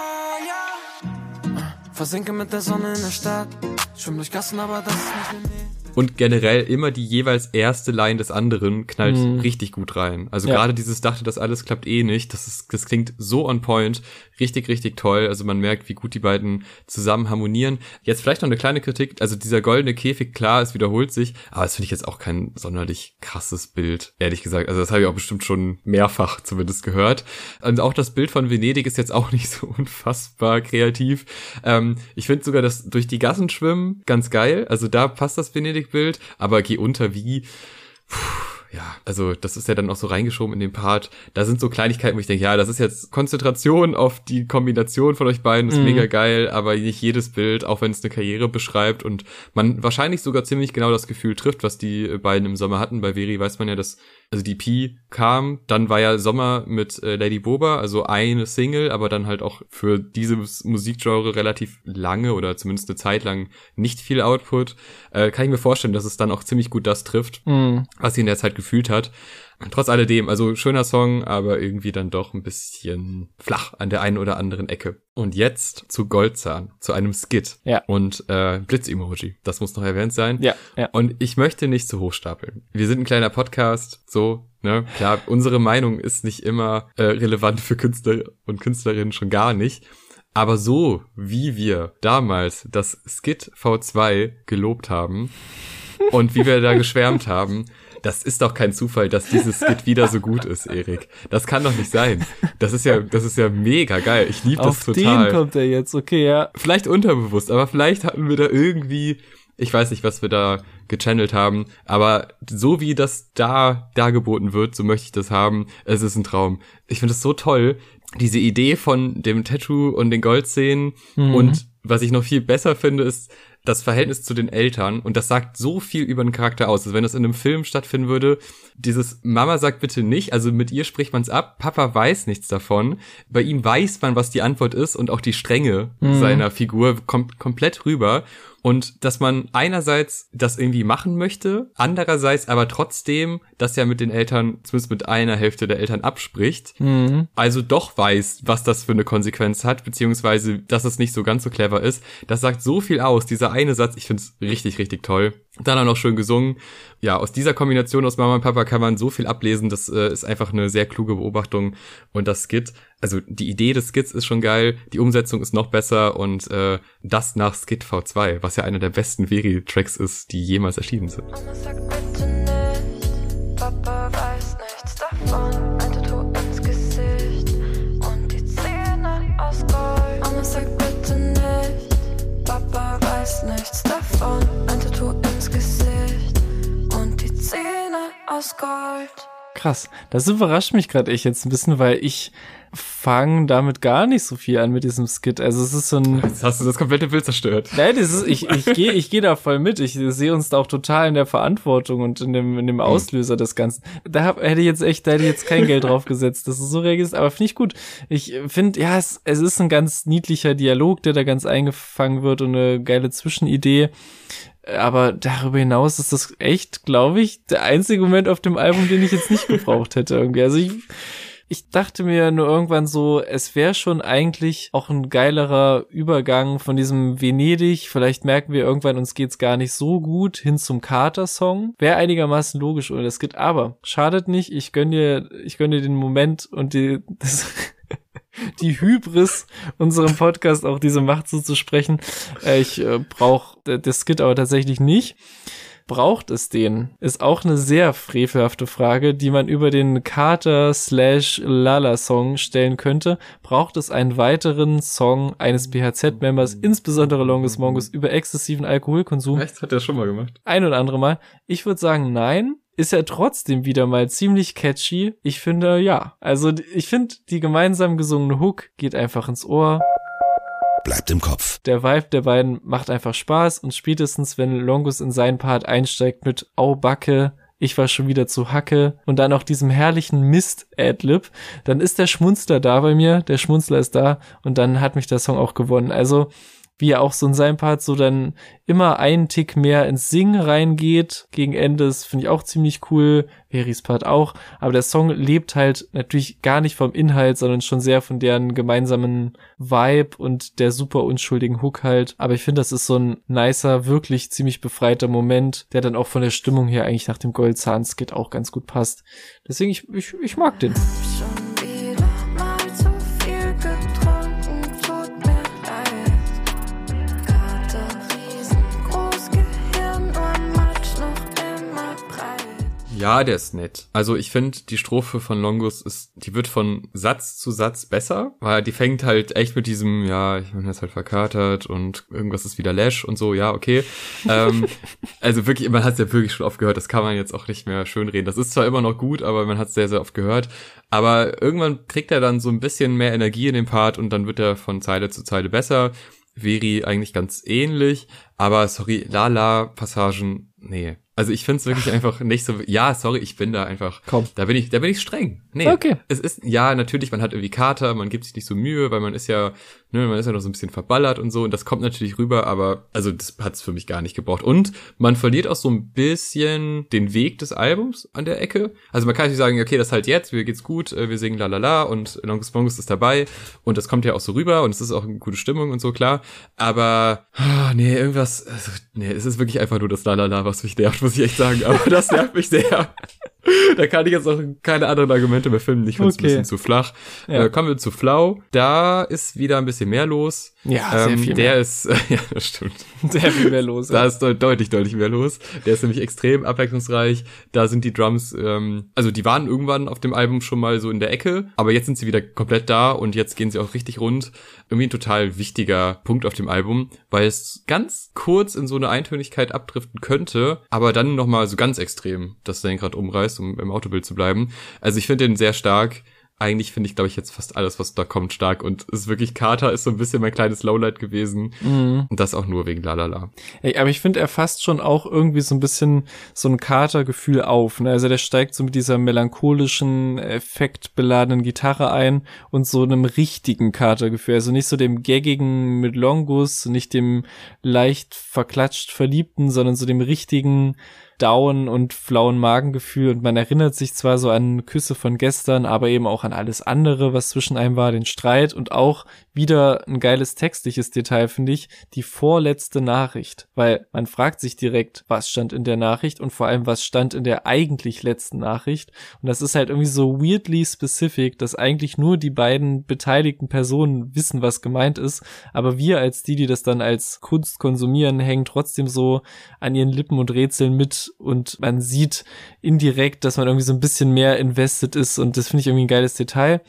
ja. Versinke mit der Sonne in der Stadt. Schwimm durch Gassen, aber das ist nicht mehr und generell immer die jeweils erste Line des anderen knallt Mhm. richtig gut rein. Also Ja. gerade dieses dachte, das alles klappt eh nicht. Das ist, das klingt so on point, richtig, richtig toll. Also man merkt, wie gut die beiden zusammen harmonieren. Jetzt vielleicht noch eine kleine Kritik. Also dieser goldene Käfig, klar, es wiederholt sich, aber das finde ich jetzt auch kein sonderlich krasses Bild, ehrlich gesagt. Also das habe ich auch bestimmt schon mehrfach zumindest gehört. Und auch das Bild von Venedig ist jetzt auch nicht so unfassbar kreativ. Ähm, ich finde sogar das durch die Gassen schwimmen ganz geil. Also da passt das Venedig-Bild, aber geh unter wie. Puh, ja, also das ist ja dann auch so reingeschoben in den Part. Da sind so Kleinigkeiten, wo ich denke, ja, das ist jetzt Konzentration auf die Kombination von euch beiden, ist Mhm. mega geil, aber nicht jedes Bild, auch wenn es eine Karriere beschreibt und man wahrscheinlich sogar ziemlich genau das Gefühl trifft, was die beiden im Sommer hatten. Bei Veri weiß man ja, dass also die P kam, dann war ja Sommer mit äh, Lady Boba, also eine Single, aber dann halt auch für dieses Musikgenre relativ lange oder zumindest eine Zeit lang nicht viel Output. Äh, kann ich mir vorstellen, dass es dann auch ziemlich gut das trifft, Mhm. was sie in der Zeit gefühlt hat. Trotz alledem, also schöner Song, aber irgendwie dann doch ein bisschen flach an der einen oder anderen Ecke. Und jetzt zu Goldzahn, zu einem Skit. Ja. Und äh, Blitz-Emoji. Das muss noch erwähnt sein. Ja, ja. Und ich möchte nicht zu hoch stapeln. Wir sind ein kleiner Podcast, so, ne? Klar, unsere Meinung ist nicht immer äh, relevant für Künstler und Künstlerinnen schon gar nicht. Aber so, wie wir damals das Skit V2 gelobt haben und wie wir da geschwärmt haben, das ist doch kein Zufall, dass dieses Skit wieder so gut ist, Erik. Das kann doch nicht sein. Das ist ja, das ist ja mega geil. Ich liebe das Auf total den kommt er jetzt, okay, ja. vielleicht unterbewusst, aber vielleicht hatten wir da irgendwie, ich weiß nicht, was wir da gechannelt haben, aber so wie das da dargeboten wird, so möchte ich das haben. Es ist ein Traum. Ich finde es so toll, diese Idee von dem Tattoo und den Goldszenen Mhm. und was ich noch viel besser finde, ist das Verhältnis zu den Eltern und das sagt so viel über den Charakter aus. Also wenn das in einem Film stattfinden würde, dieses Mama sagt bitte nicht, also mit ihr spricht man es ab, Papa weiß nichts davon. Bei ihm weiß man, was die Antwort ist und auch die Strenge seiner Figur kommt komplett rüber. Und dass man einerseits das irgendwie machen möchte, andererseits aber trotzdem das ja mit den Eltern, zumindest mit einer Hälfte der Eltern abspricht, Mhm. also doch weiß, was das für eine Konsequenz hat, beziehungsweise, dass es nicht so ganz so clever ist. Das sagt so viel aus, dieser eine Satz, ich find's richtig, richtig toll. Dann auch noch schön gesungen. Ja, aus dieser Kombination aus Mama und Papa kann man so viel ablesen, das äh, ist einfach eine sehr kluge Beobachtung. Und das Skit, also die Idee des Skits ist schon geil, die Umsetzung ist noch besser und äh, das nach Skit V2, was ja einer der besten Veri-Tracks ist, die jemals erschienen sind. Mama, sag bitte nicht, Papa weiß nichts davon. Ein davon. Ein Tattoo ins Gesicht und die Zähne aus Gold. Krass. Das überrascht mich gerade echt jetzt ein bisschen, weil ich fange damit gar nicht so viel an mit diesem Skit. Also es ist so ein Jetzt hast du das komplette Bild zerstört. Nein, das ist, ich, ich gehe ich geh da voll mit. Ich sehe uns da auch total in der Verantwortung und in dem, in dem Auslöser des Ganzen. Da hab, hätte ich jetzt echt, da hätte ich jetzt kein Geld drauf gesetzt, dass du so reagierst, aber finde ich gut. Ich finde, ja, es, es ist ein ganz niedlicher Dialog, der da ganz eingefangen wird und eine geile Zwischenidee. Aber darüber hinaus ist das echt, glaube ich, der einzige Moment auf dem Album, den ich jetzt nicht gebraucht hätte irgendwie. Also ich, ich dachte mir nur irgendwann so, es wäre schon eigentlich auch ein geilerer Übergang von diesem Venedig. Vielleicht merken wir irgendwann, uns geht's gar nicht so gut hin zum Carter-Song. Wäre einigermaßen logisch ohne das geht, aber schadet nicht. Ich gönn dir, ich gönn dir den Moment und die, das, die Hybris, unserem Podcast auch diese Macht zuzusprechen. Äh, ich äh, brauche das Skit aber tatsächlich nicht. Braucht es den? Ist auch eine sehr frevelhafte Frage, die man über den Carter slash Lala Song stellen könnte. Braucht es einen weiteren Song eines BHZ-Members, insbesondere Longest Mongus, über exzessiven Alkoholkonsum? Echt? Hat er schon mal gemacht. Ein oder andere Mal. Ich würde sagen, nein. Ist er trotzdem wieder mal ziemlich catchy? Ich finde, ja. Also, ich finde, die gemeinsam gesungene Hook geht einfach ins Ohr. Bleibt im Kopf. Der Vibe der beiden macht einfach Spaß und spätestens, wenn Longus in seinen Part einsteigt mit Au Backe, ich war schon wieder zu Hacke und dann auch diesem herrlichen Mist-Adlib, dann ist der Schmunzler da bei mir, der Schmunzler ist da und dann hat mich der Song auch gewonnen. Also wie er auch so in seinem Part so dann immer einen Tick mehr ins Singen reingeht gegen Ende. Das finde ich auch ziemlich cool. Veris Part auch. Aber der Song lebt halt natürlich gar nicht vom Inhalt, sondern schon sehr von deren gemeinsamen Vibe und der super unschuldigen Hook halt. Aber ich finde, das ist so ein nicer, wirklich ziemlich befreiter Moment, der dann auch von der Stimmung her eigentlich nach dem Gold Skit auch ganz gut passt. Deswegen, ich, ich, ich mag den. Ja, der ist nett. Also ich finde, die Strophe von Longus ist, die wird von Satz zu Satz besser, weil die fängt halt echt mit diesem, ja, ich bin jetzt halt verkatert und irgendwas ist wieder Lash und so, ja, okay. ähm, also wirklich, man hat es ja wirklich schon oft gehört, das kann man jetzt auch nicht mehr schönreden. Das ist zwar immer noch gut, aber man hat es sehr, sehr oft gehört. Aber irgendwann kriegt er dann so ein bisschen mehr Energie in den Part und dann wird er von Zeile zu Zeile besser. Veri eigentlich ganz ähnlich, aber sorry, Lala-Passagen, nee. Also ich finde es wirklich einfach nicht so. Ja, sorry, ich bin da einfach. Komm. Da bin ich, da bin ich streng. Nee. Okay. Es ist, ja, natürlich, man hat irgendwie Kater, man gibt sich nicht so Mühe, weil man ist ja, ne, man ist ja noch so ein bisschen verballert und so und das kommt natürlich rüber, aber also das hat's für mich gar nicht gebraucht. Und man verliert auch so ein bisschen den Weg des Albums an der Ecke. Also man kann nicht sagen, okay, das halt jetzt, mir geht's gut, äh, wir singen la la la und Longus Bongus ist dabei und das kommt ja auch so rüber und es ist auch eine gute Stimmung und so, klar. Aber, ah, nee, irgendwas, also, nee, es ist wirklich einfach nur das la la la, was mich nervt, muss ich echt sagen. Aber das nervt mich sehr. Da kann ich jetzt auch keine anderen Argumente mehr finden. Ich finde es Okay. ein bisschen zu flach. Ja. Äh, kommen wir zu Flau. Da ist wieder ein bisschen mehr los. Ja, sehr viel Der mehr. ist, ja, das stimmt. Sehr viel mehr los. Da ist de deutlich, deutlich mehr los. Der ist nämlich extrem abwechslungsreich. Da sind die Drums, ähm, also die waren irgendwann auf dem Album schon mal so in der Ecke, aber jetzt sind sie wieder komplett da und jetzt gehen sie auch richtig rund. Irgendwie ein total wichtiger Punkt auf dem Album, weil es ganz kurz in so eine Eintönigkeit abdriften könnte, aber dann nochmal so ganz extrem das Lenkrad umreißt, um im Autobild zu bleiben. Also ich finde den sehr stark. Eigentlich finde ich, glaube ich, jetzt fast alles, was da kommt, stark. Und es ist wirklich, Carter ist so ein bisschen mein kleines Lowlight gewesen. Mhm. Und das auch nur wegen Lalala. Ey, aber ich finde, er fasst schon auch irgendwie so ein bisschen so ein Katergefühl auf. Ne? Also der steigt so mit dieser melancholischen, effektbeladenen Gitarre ein und so einem richtigen Katergefühl. Also nicht so dem gaggigen mit Longus, nicht dem leicht verklatscht Verliebten, sondern so dem richtigen Down und flauen Magengefühl und man erinnert sich zwar so an Küsse von gestern, aber eben auch an alles andere, was zwischen einem war, den Streit und auch wieder ein geiles textliches Detail, finde ich, die vorletzte Nachricht, weil man fragt sich direkt, was stand in der Nachricht und vor allem, was stand in der eigentlich letzten Nachricht? Und das ist halt irgendwie so weirdly specific, dass eigentlich nur die beiden beteiligten Personen wissen, was gemeint ist, aber wir als die, die das dann als Kunst konsumieren, hängen trotzdem so an ihren Lippen und rätseln mit und man sieht indirekt, dass man irgendwie so ein bisschen mehr invested ist und das finde ich irgendwie ein geiles Detail.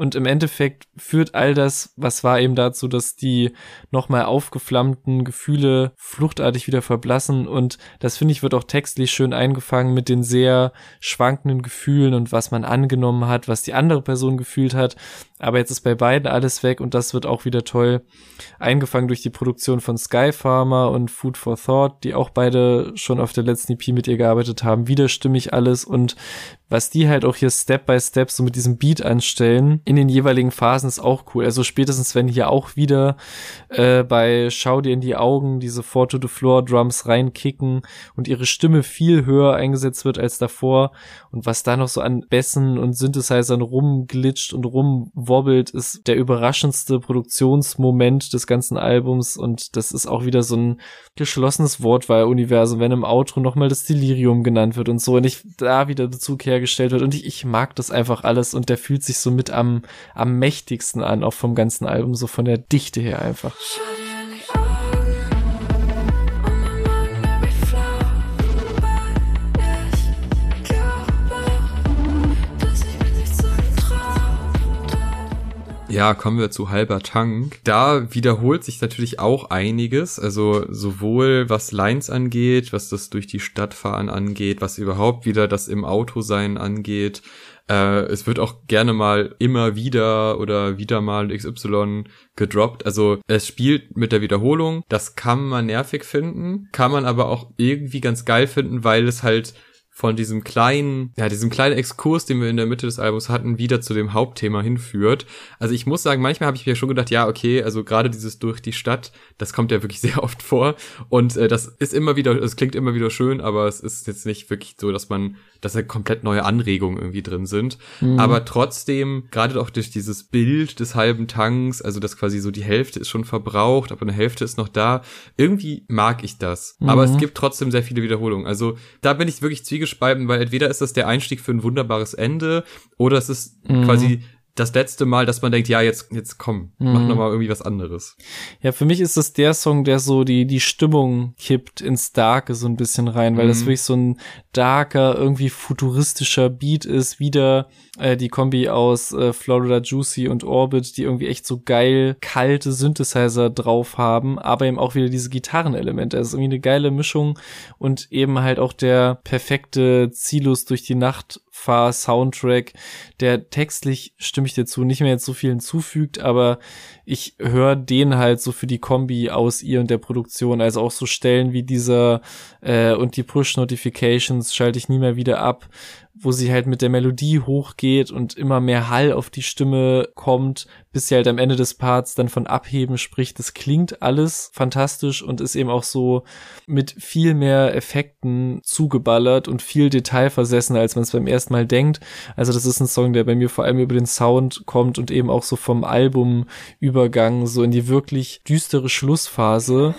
Und im Endeffekt führt all das, was war eben dazu, dass die nochmal aufgeflammten Gefühle fluchtartig wieder verblassen. Und das finde ich wird auch textlich schön eingefangen mit den sehr schwankenden Gefühlen und was man angenommen hat, was die andere Person gefühlt hat. Aber jetzt ist bei beiden alles weg und das wird auch wieder toll eingefangen durch die Produktion von Sky Farmer und Food for Thought, die auch beide schon auf der letzten EP mit ihr gearbeitet haben. Widerstimmig alles und was die halt auch hier Step by Step so mit diesem Beat anstellen in den jeweiligen Phasen ist auch cool. Also spätestens wenn hier auch wieder äh, bei Schau dir in die Augen diese Four to the Floor Drums reinkicken und ihre Stimme viel höher eingesetzt wird als davor und was da noch so an Bässen und Synthesizern rumglitscht und rumwobbelt, ist der überraschendste Produktionsmoment des ganzen Albums und das ist auch wieder so ein geschlossenes Wortwahl-Universum, wenn im Outro nochmal das Delirium genannt wird und so und ich da wieder Bezug hergestellt wird und ich, ich mag das einfach alles und der fühlt sich so mit am, am mächtigsten an, auch vom ganzen Album, so von der Dichte her einfach. Schau Ja, kommen wir zu halber Tank. Da wiederholt sich natürlich auch einiges. Also sowohl was Lines angeht, was das durch die Stadt fahren angeht, was überhaupt wieder das im Auto sein angeht. Äh, es wird auch gerne mal immer wieder oder wieder mal XY gedroppt. Also es spielt mit der Wiederholung. Das kann man nervig finden, kann man aber auch irgendwie ganz geil finden, weil es halt von diesem kleinen, ja, diesem kleinen Exkurs, den wir in der Mitte des Albums hatten, wieder zu dem Hauptthema hinführt. Also ich muss sagen, manchmal habe ich mir schon gedacht, ja, okay, also gerade dieses durch die Stadt, das kommt ja wirklich sehr oft vor und äh, das ist immer wieder, es klingt immer wieder schön, aber es ist jetzt nicht wirklich so, dass man, dass da komplett neue Anregungen irgendwie drin sind. Mhm. Aber trotzdem, gerade auch durch dieses Bild des halben Tanks, also dass quasi so die Hälfte ist schon verbraucht, aber eine Hälfte ist noch da, irgendwie mag ich das. Mhm. Aber es gibt trotzdem sehr viele Wiederholungen. Also da bin ich wirklich zwiegespalten, weil entweder ist das der Einstieg für ein wunderbares Ende oder es ist mhm. quasi das letzte Mal, dass man denkt, ja, jetzt, jetzt komm, mhm. mach nochmal irgendwie was anderes. Ja, für mich ist das der Song, der so die, die Stimmung kippt ins Darke so ein bisschen rein, weil mhm. das wirklich so ein darker, irgendwie futuristischer Beat ist, wieder äh, die Kombi aus äh, Florida Juicy und Orbit, die irgendwie echt so geil kalte Synthesizer drauf haben, aber eben auch wieder diese Gitarrenelemente. Das ist irgendwie eine geile Mischung und eben halt auch der perfekte Zielus durch die Nacht Fahr-Soundtrack, der textlich, stimme ich dir zu, nicht mehr jetzt so viel hinzufügt, aber ich höre den halt so für die Kombi aus ihr und der Produktion. Also auch so Stellen wie dieser äh, und die Push-Notifications schalte ich nie mehr wieder ab wo sie halt mit der Melodie hochgeht und immer mehr Hall auf die Stimme kommt, bis sie halt am Ende des Parts dann von Abheben spricht. Das klingt alles fantastisch und ist eben auch so mit viel mehr Effekten zugeballert und viel detailversessen, als man es beim ersten Mal denkt. Also das ist ein Song, der bei mir vor allem über den Sound kommt und eben auch so vom Albumübergang so in die wirklich düstere Schlussphase.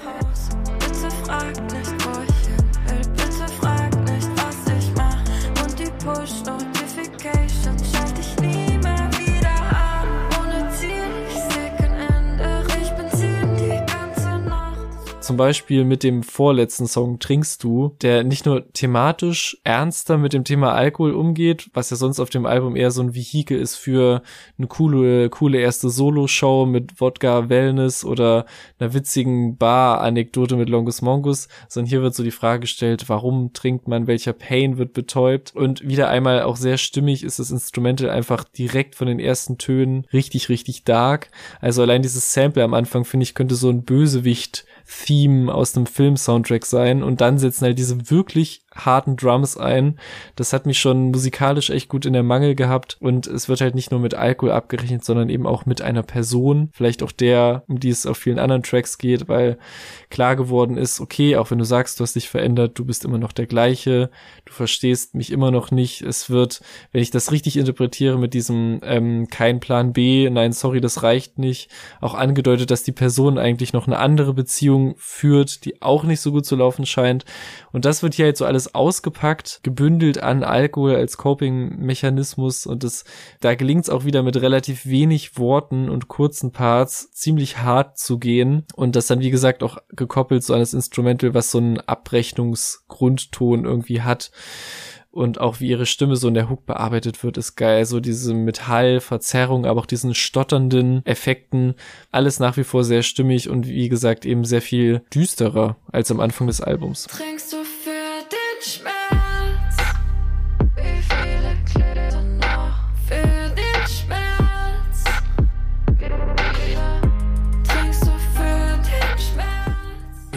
Zum Beispiel mit dem vorletzten Song Trinkst du, der nicht nur thematisch ernster mit dem Thema Alkohol umgeht, was ja sonst auf dem Album eher so ein Vehikel ist für eine coole, coole erste Solo-Show mit Wodka Wellness oder einer witzigen Bar-Anekdote mit Longus Mongus, sondern hier wird so die Frage gestellt, warum trinkt man, welcher Pain wird betäubt und wieder einmal auch sehr stimmig ist das Instrumental einfach direkt von den ersten Tönen richtig, richtig dark. Also allein dieses Sample am Anfang, finde ich, könnte so ein Bösewicht Theme aus einem Film-Soundtrack sein und dann setzen halt diese wirklich harten Drums ein. Das hat mich schon musikalisch echt gut in der Mangel gehabt und es wird halt nicht nur mit Alkohol abgerechnet, sondern eben auch mit einer Person, vielleicht auch der, um die es auf vielen anderen Tracks geht, weil klar geworden ist, okay, auch wenn du sagst, du hast dich verändert, du bist immer noch der gleiche, du verstehst mich immer noch nicht. Es wird, wenn ich das richtig interpretiere mit diesem ähm, kein Plan B, nein, sorry, das reicht nicht, auch angedeutet, dass die Person eigentlich noch eine andere Beziehung führt, die auch nicht so gut zu laufen scheint. Und das wird hier halt so alles alles ausgepackt, gebündelt an Alkohol als Coping-Mechanismus und das, da gelingt es auch wieder mit relativ wenig Worten und kurzen Parts ziemlich hart zu gehen und das dann wie gesagt auch gekoppelt so an das Instrumental, was so einen Abrechnungsgrundton irgendwie hat und auch wie ihre Stimme so in der Hook bearbeitet wird, ist geil. So diese Metallverzerrung, aber auch diesen stotternden Effekten. Alles nach wie vor sehr stimmig und wie gesagt eben sehr viel düsterer als am Anfang des Albums. Trinkst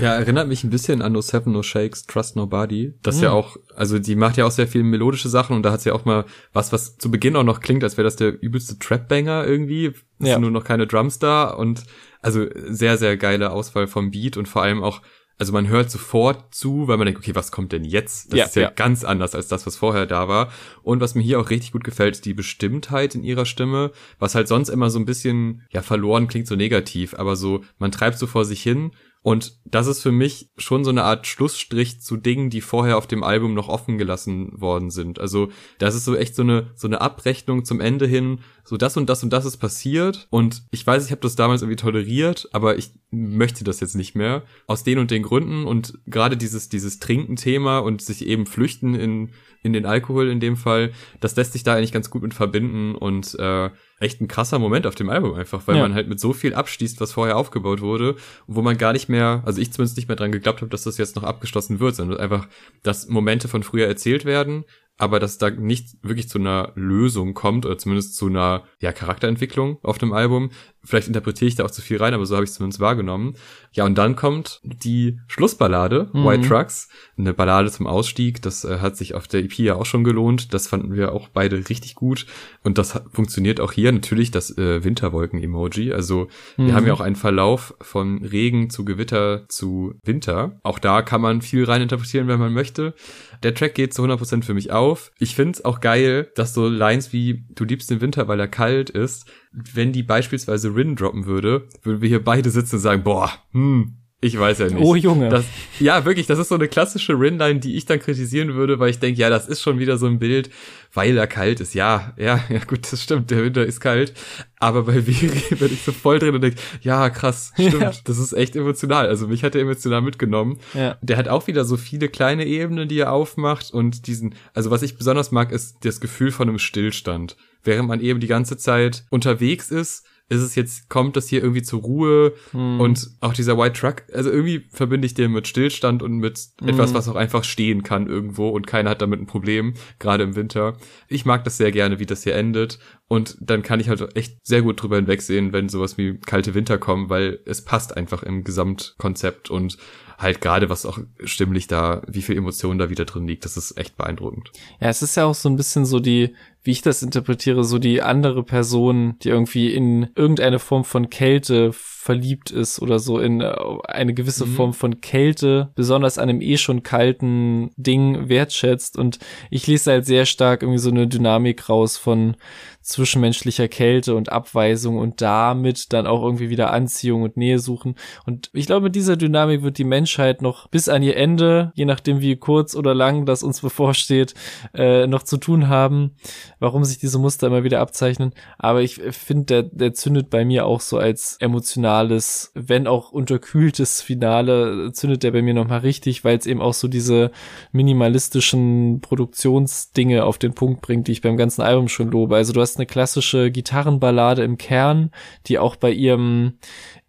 Ja, erinnert mich ein bisschen an No Seven No Shakes, Trust Nobody. Das mhm. ja auch, also die macht ja auch sehr viel melodische Sachen und da hat sie ja auch mal was, was zu Beginn auch noch klingt, als wäre das der übelste Trap-Banger irgendwie. Es ja. sind nur noch keine Drums da und also sehr, sehr geile Auswahl vom Beat und vor allem auch also man hört sofort zu, weil man denkt, okay, was kommt denn jetzt? Das ja, ist ja, ja, ganz anders als das, was vorher da war. Und was mir hier auch richtig gut gefällt, ist die Bestimmtheit in ihrer Stimme, was halt sonst immer so ein bisschen, ja, verloren klingt so negativ, aber so, man treibt so vor sich hin und das ist für mich schon so eine Art Schlussstrich zu Dingen, die vorher auf dem Album noch offen gelassen worden sind. Also das ist so echt so eine so eine Abrechnung zum Ende hin. So das und das und das ist passiert. Und ich weiß, ich habe das damals irgendwie toleriert, aber ich möchte das jetzt nicht mehr. Aus den und den Gründen. Und gerade dieses dieses Trinken-Thema und sich eben flüchten in in den Alkohol in dem Fall, das lässt sich da eigentlich ganz gut mit verbinden und äh, echt ein krasser Moment auf dem Album einfach, weil ja. man halt mit so viel abschließt, was vorher aufgebaut wurde, wo man gar nicht mehr, also ich zumindest nicht mehr dran geglaubt habe, dass das jetzt noch abgeschlossen wird, sondern einfach, dass Momente von früher erzählt werden, aber dass da nicht wirklich zu einer Lösung kommt oder zumindest zu einer ja, Charakterentwicklung auf dem Album, Vielleicht interpretiere ich da auch zu viel rein, aber so habe ich es zumindest wahrgenommen. Ja, und dann kommt die Schlussballade, Mhm. White Trucks, eine Ballade zum Ausstieg. Das äh, hat sich auf der EP ja auch schon gelohnt. Das fanden wir auch beide richtig gut. Und das hat, funktioniert auch hier. Natürlich das äh, Winterwolken-Emoji. Also wir Mhm. haben ja auch einen Verlauf von Regen zu Gewitter zu Winter. Auch da kann man viel rein interpretieren, wenn man möchte. Der Track geht zu 100% für mich auf. Ich find's auch geil, dass so Lines wie Du liebst den Winter, weil er kalt ist, wenn die beispielsweise Rin droppen würde, würden wir hier beide sitzen und sagen, boah, hm, ich weiß ja nicht. Oh Junge. Das, ja, wirklich, das ist so eine klassische Rin-Line, die ich dann kritisieren würde, weil ich denke, ja, das ist schon wieder so ein Bild, weil er kalt ist. Ja, ja, ja, gut, das stimmt, der Winter ist kalt. Aber bei Viri bin ich so voll drin und denke, ja, krass, stimmt, Ja. das ist echt emotional. Also mich hat er emotional mitgenommen. Ja. Der hat auch wieder so viele kleine Ebenen, die er aufmacht und diesen, also was ich besonders mag, ist das Gefühl von einem Stillstand. Während man eben die ganze Zeit unterwegs ist, ist es jetzt, kommt das hier irgendwie zur Ruhe Hm. und auch dieser White Truck, also irgendwie verbinde ich den mit Stillstand und mit etwas, Mhm. was auch einfach stehen kann irgendwo und keiner hat damit ein Problem, gerade im Winter. Ich mag das sehr gerne, wie das hier endet und dann kann ich halt echt sehr gut drüber hinwegsehen, wenn sowas wie kalte Winter kommen, weil es passt einfach im Gesamtkonzept und halt gerade was auch stimmlich da, wie viel Emotion da wieder drin liegt, das ist echt beeindruckend. Ja, es ist ja auch so ein bisschen so die, wie ich das interpretiere, so die andere Person, die irgendwie in irgendeine Form von Kälte verliebt ist oder so in äh, eine gewisse Mhm. Form von Kälte, besonders an einem eh schon kalten Ding wertschätzt. Und ich lese halt sehr stark irgendwie so eine Dynamik raus von zwischenmenschlicher Kälte und Abweisung und damit dann auch irgendwie wieder Anziehung und Nähe suchen. Und ich glaube, mit dieser Dynamik wird die Menschheit noch bis an ihr Ende, je nachdem wie kurz oder lang das uns bevorsteht, äh, noch zu tun haben, warum sich diese Muster immer wieder abzeichnen. Aber ich finde, der, der zündet bei mir auch so als emotionales, wenn auch unterkühltes Finale, zündet der bei mir nochmal richtig, weil es eben auch so diese minimalistischen Produktionsdinge auf den Punkt bringt, die ich beim ganzen Album schon lobe. Also du hast eine klassische Gitarrenballade im Kern, die auch bei ihrem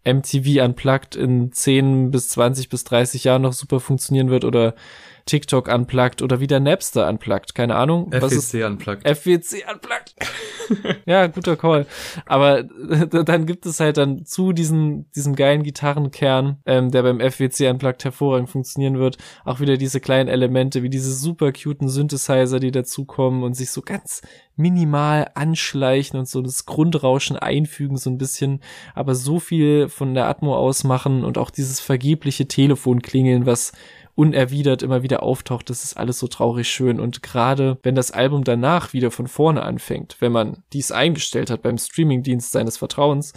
MTV Unplugged in 10 bis 20 bis 30 Jahren noch super funktionieren wird oder TikTok Unplugged oder wieder Napster Unplugged, keine Ahnung. FWC unplugged. FWC unplugged. ja, guter Call. Aber dann gibt es halt dann zu diesem, diesem geilen Gitarrenkern, ähm, der beim FWC unplugged hervorragend funktionieren wird, auch wieder diese kleinen Elemente, wie diese super cuten Synthesizer, die dazukommen und sich so ganz minimal anschleichen und so das Grundrauschen einfügen, so ein bisschen, aber so viel von der Atmo ausmachen und auch dieses vergebliche Telefonklingeln, was unerwidert immer wieder auftaucht, das ist alles so traurig schön. Und gerade wenn das Album danach wieder von vorne anfängt, wenn man dies eingestellt hat beim Streamingdienst seines Vertrauens,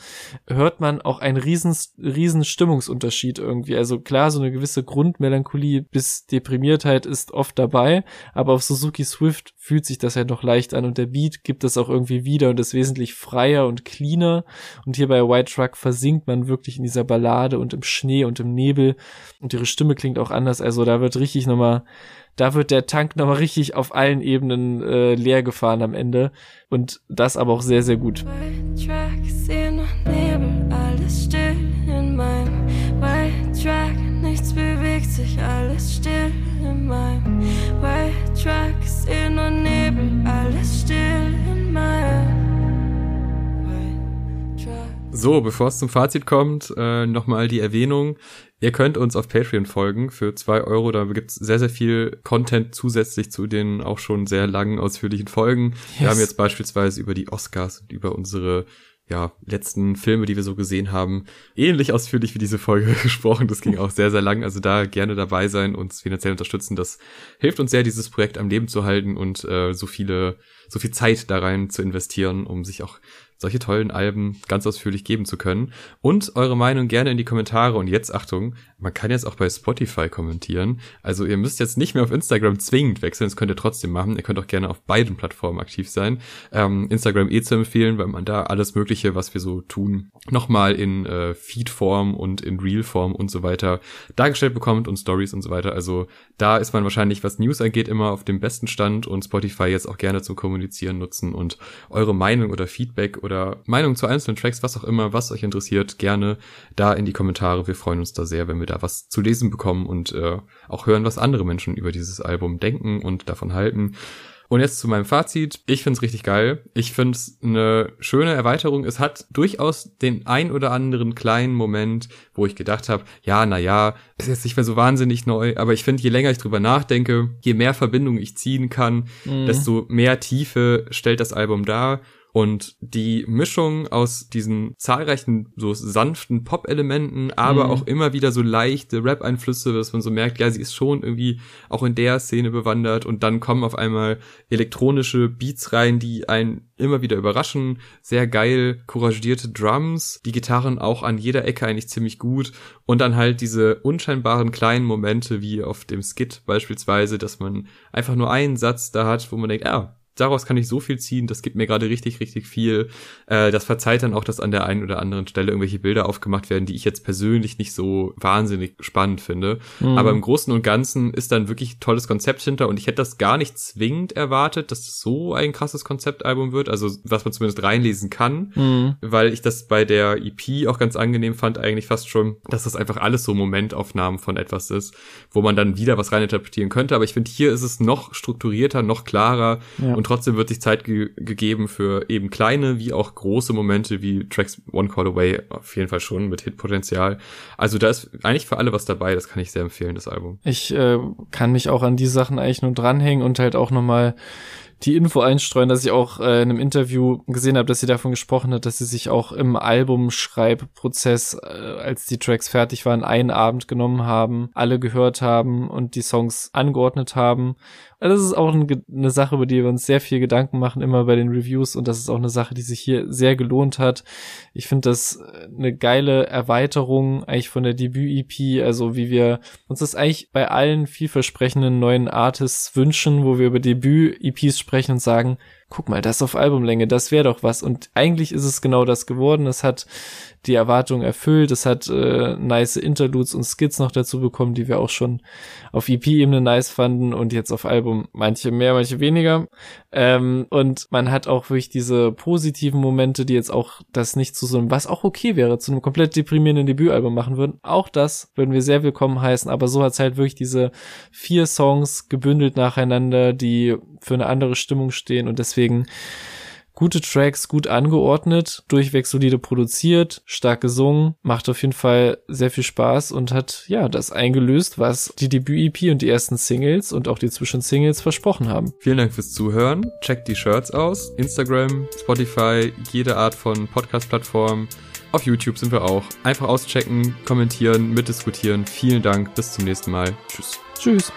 hört man auch einen riesen, riesen Stimmungsunterschied irgendwie. Also klar, so eine gewisse Grundmelancholie bis Deprimiertheit ist oft dabei, aber auf Suzuki Swift fühlt sich das halt noch leicht an und der Beat gibt es auch irgendwie wieder und ist wesentlich freier und cleaner. Und hier bei White Truck versinkt man wirklich in dieser Ballade und im Schnee und im Nebel und ihre Stimme klingt auch anders. Also da wird richtig nochmal, da wird der Tank nochmal richtig auf allen Ebenen äh, leer gefahren am Ende. Und das aber auch sehr, sehr gut. Nichts bewegt sich, alles still in meinem White Track, seh nur Nebel, alles still in meinem White Track. So, bevor es zum Fazit kommt, äh, nochmal die Erwähnung. Ihr könnt uns auf Patreon folgen für zwei Euro. Da gibt's sehr, sehr viel Content zusätzlich zu den auch schon sehr langen, ausführlichen Folgen. Wir Yes. haben jetzt beispielsweise über die Oscars und über unsere ja, letzten Filme, die wir so gesehen haben, ähnlich ausführlich wie diese Folge gesprochen. Das ging auch sehr, sehr lang. Also da gerne dabei sein, uns finanziell unterstützen. Das hilft uns sehr, dieses Projekt am Leben zu halten und äh, so viele, so viel Zeit da rein zu investieren, um sich auch solche tollen Alben ganz ausführlich geben zu können. Und eure Meinung gerne in die Kommentare. Und jetzt Achtung, man kann jetzt auch bei Spotify kommentieren. Also ihr müsst jetzt nicht mehr auf Instagram zwingend wechseln, das könnt ihr trotzdem machen. Ihr könnt auch gerne auf beiden Plattformen aktiv sein. Ähm, Instagram eh zu empfehlen, weil man da alles Mögliche, was wir so tun, nochmal in äh, Feed-Form und in Reel-Form und so weiter dargestellt bekommt und Stories und so weiter. Also da ist man wahrscheinlich, was News angeht, immer auf dem besten Stand und Spotify jetzt auch gerne zum Kommunizieren nutzen und eure Meinung oder Feedback oder Meinung zu einzelnen Tracks, was auch immer, was euch interessiert, gerne da in die Kommentare. Wir freuen uns da sehr, wenn wir da was zu lesen bekommen und äh, auch hören, was andere Menschen über dieses Album denken und davon halten. Und jetzt zu meinem Fazit. Ich find's richtig geil. Ich find's eine schöne Erweiterung. Es hat durchaus den ein oder anderen kleinen Moment, wo ich gedacht habe, ja, na ja, ist jetzt nicht mehr so wahnsinnig neu, aber ich finde, je länger ich drüber nachdenke, je mehr Verbindungen ich ziehen kann, Mhm. desto mehr Tiefe stellt das Album dar. Und die Mischung aus diesen zahlreichen so sanften Pop-Elementen, aber Mhm. auch immer wieder so leichte Rap-Einflüsse, dass man so merkt, ja, sie ist schon irgendwie auch in der Szene bewandert und dann kommen auf einmal elektronische Beats rein, die einen immer wieder überraschen. Sehr geil couragierte Drums, die Gitarren auch an jeder Ecke eigentlich ziemlich gut und dann halt diese unscheinbaren kleinen Momente wie auf dem Skit beispielsweise, dass man einfach nur einen Satz da hat, wo man denkt, ah, daraus kann ich so viel ziehen, das gibt mir gerade richtig, richtig viel. Äh, das verzeiht dann auch, dass an der einen oder anderen Stelle irgendwelche Bilder aufgemacht werden, die ich jetzt persönlich nicht so wahnsinnig spannend finde. Mhm. Aber im Großen und Ganzen ist dann wirklich tolles Konzept hinter und ich hätte das gar nicht zwingend erwartet, dass es so ein krasses Konzeptalbum wird, also was man zumindest reinlesen kann Mhm. weil ich das bei der EP auch ganz angenehm fand, eigentlich fast schon, dass das einfach alles so Momentaufnahmen von etwas ist, wo man dann wieder was reininterpretieren könnte. Aber ich finde, hier ist es noch strukturierter, noch klarer Ja. und trotzdem wird sich Zeit ge gegeben für eben kleine wie auch große Momente wie Tracks One Call Away auf jeden Fall schon mit Hitpotenzial. Also da ist eigentlich für alle was dabei, das kann ich sehr empfehlen, das Album. Ich äh, kann mich auch an die Sachen eigentlich nur dranhängen und halt auch nochmal die Info einstreuen, dass ich auch äh, in einem Interview gesehen habe, dass sie davon gesprochen hat, dass sie sich auch im Albumschreibprozess, äh, als die Tracks fertig waren, einen Abend genommen haben, alle gehört haben und die Songs angeordnet haben. Also das ist auch eine Sache, über die wir uns sehr viel Gedanken machen, immer bei den Reviews und das ist auch eine Sache, die sich hier sehr gelohnt hat. Ich finde das äh, eine geile Erweiterung eigentlich von der Debüt-EP, also wie wir uns das eigentlich bei allen vielversprechenden neuen Artists wünschen, wo wir über Debüt-EPs sprechen und sagen, guck mal, das auf Albumlänge, das wäre doch was. Und eigentlich ist es genau das geworden. Es hat die Erwartung erfüllt. Es hat äh, nice Interludes und Skits noch dazu bekommen, die wir auch schon auf EP-Ebene nice fanden und jetzt auf Album manche mehr, manche weniger. Ähm, und man hat auch wirklich diese positiven Momente, die jetzt auch das nicht zu so einem, was auch okay wäre, zu einem komplett deprimierenden Debütalbum machen würden. Auch das würden wir sehr willkommen heißen, aber so hat's halt wirklich diese vier Songs gebündelt nacheinander, die für eine andere Stimmung stehen und deswegen gute Tracks, gut angeordnet, durchweg solide produziert, stark gesungen, macht auf jeden Fall sehr viel Spaß und hat ja das eingelöst, was die Debüt-EP und die ersten Singles und auch die Zwischensingles versprochen haben. Vielen Dank fürs Zuhören. Checkt die Shirts aus. Instagram, Spotify, jede Art von Podcast-Plattform. Auf YouTube sind wir auch. Einfach auschecken, kommentieren, mitdiskutieren. Vielen Dank. Bis zum nächsten Mal. Tschüss. Tschüss.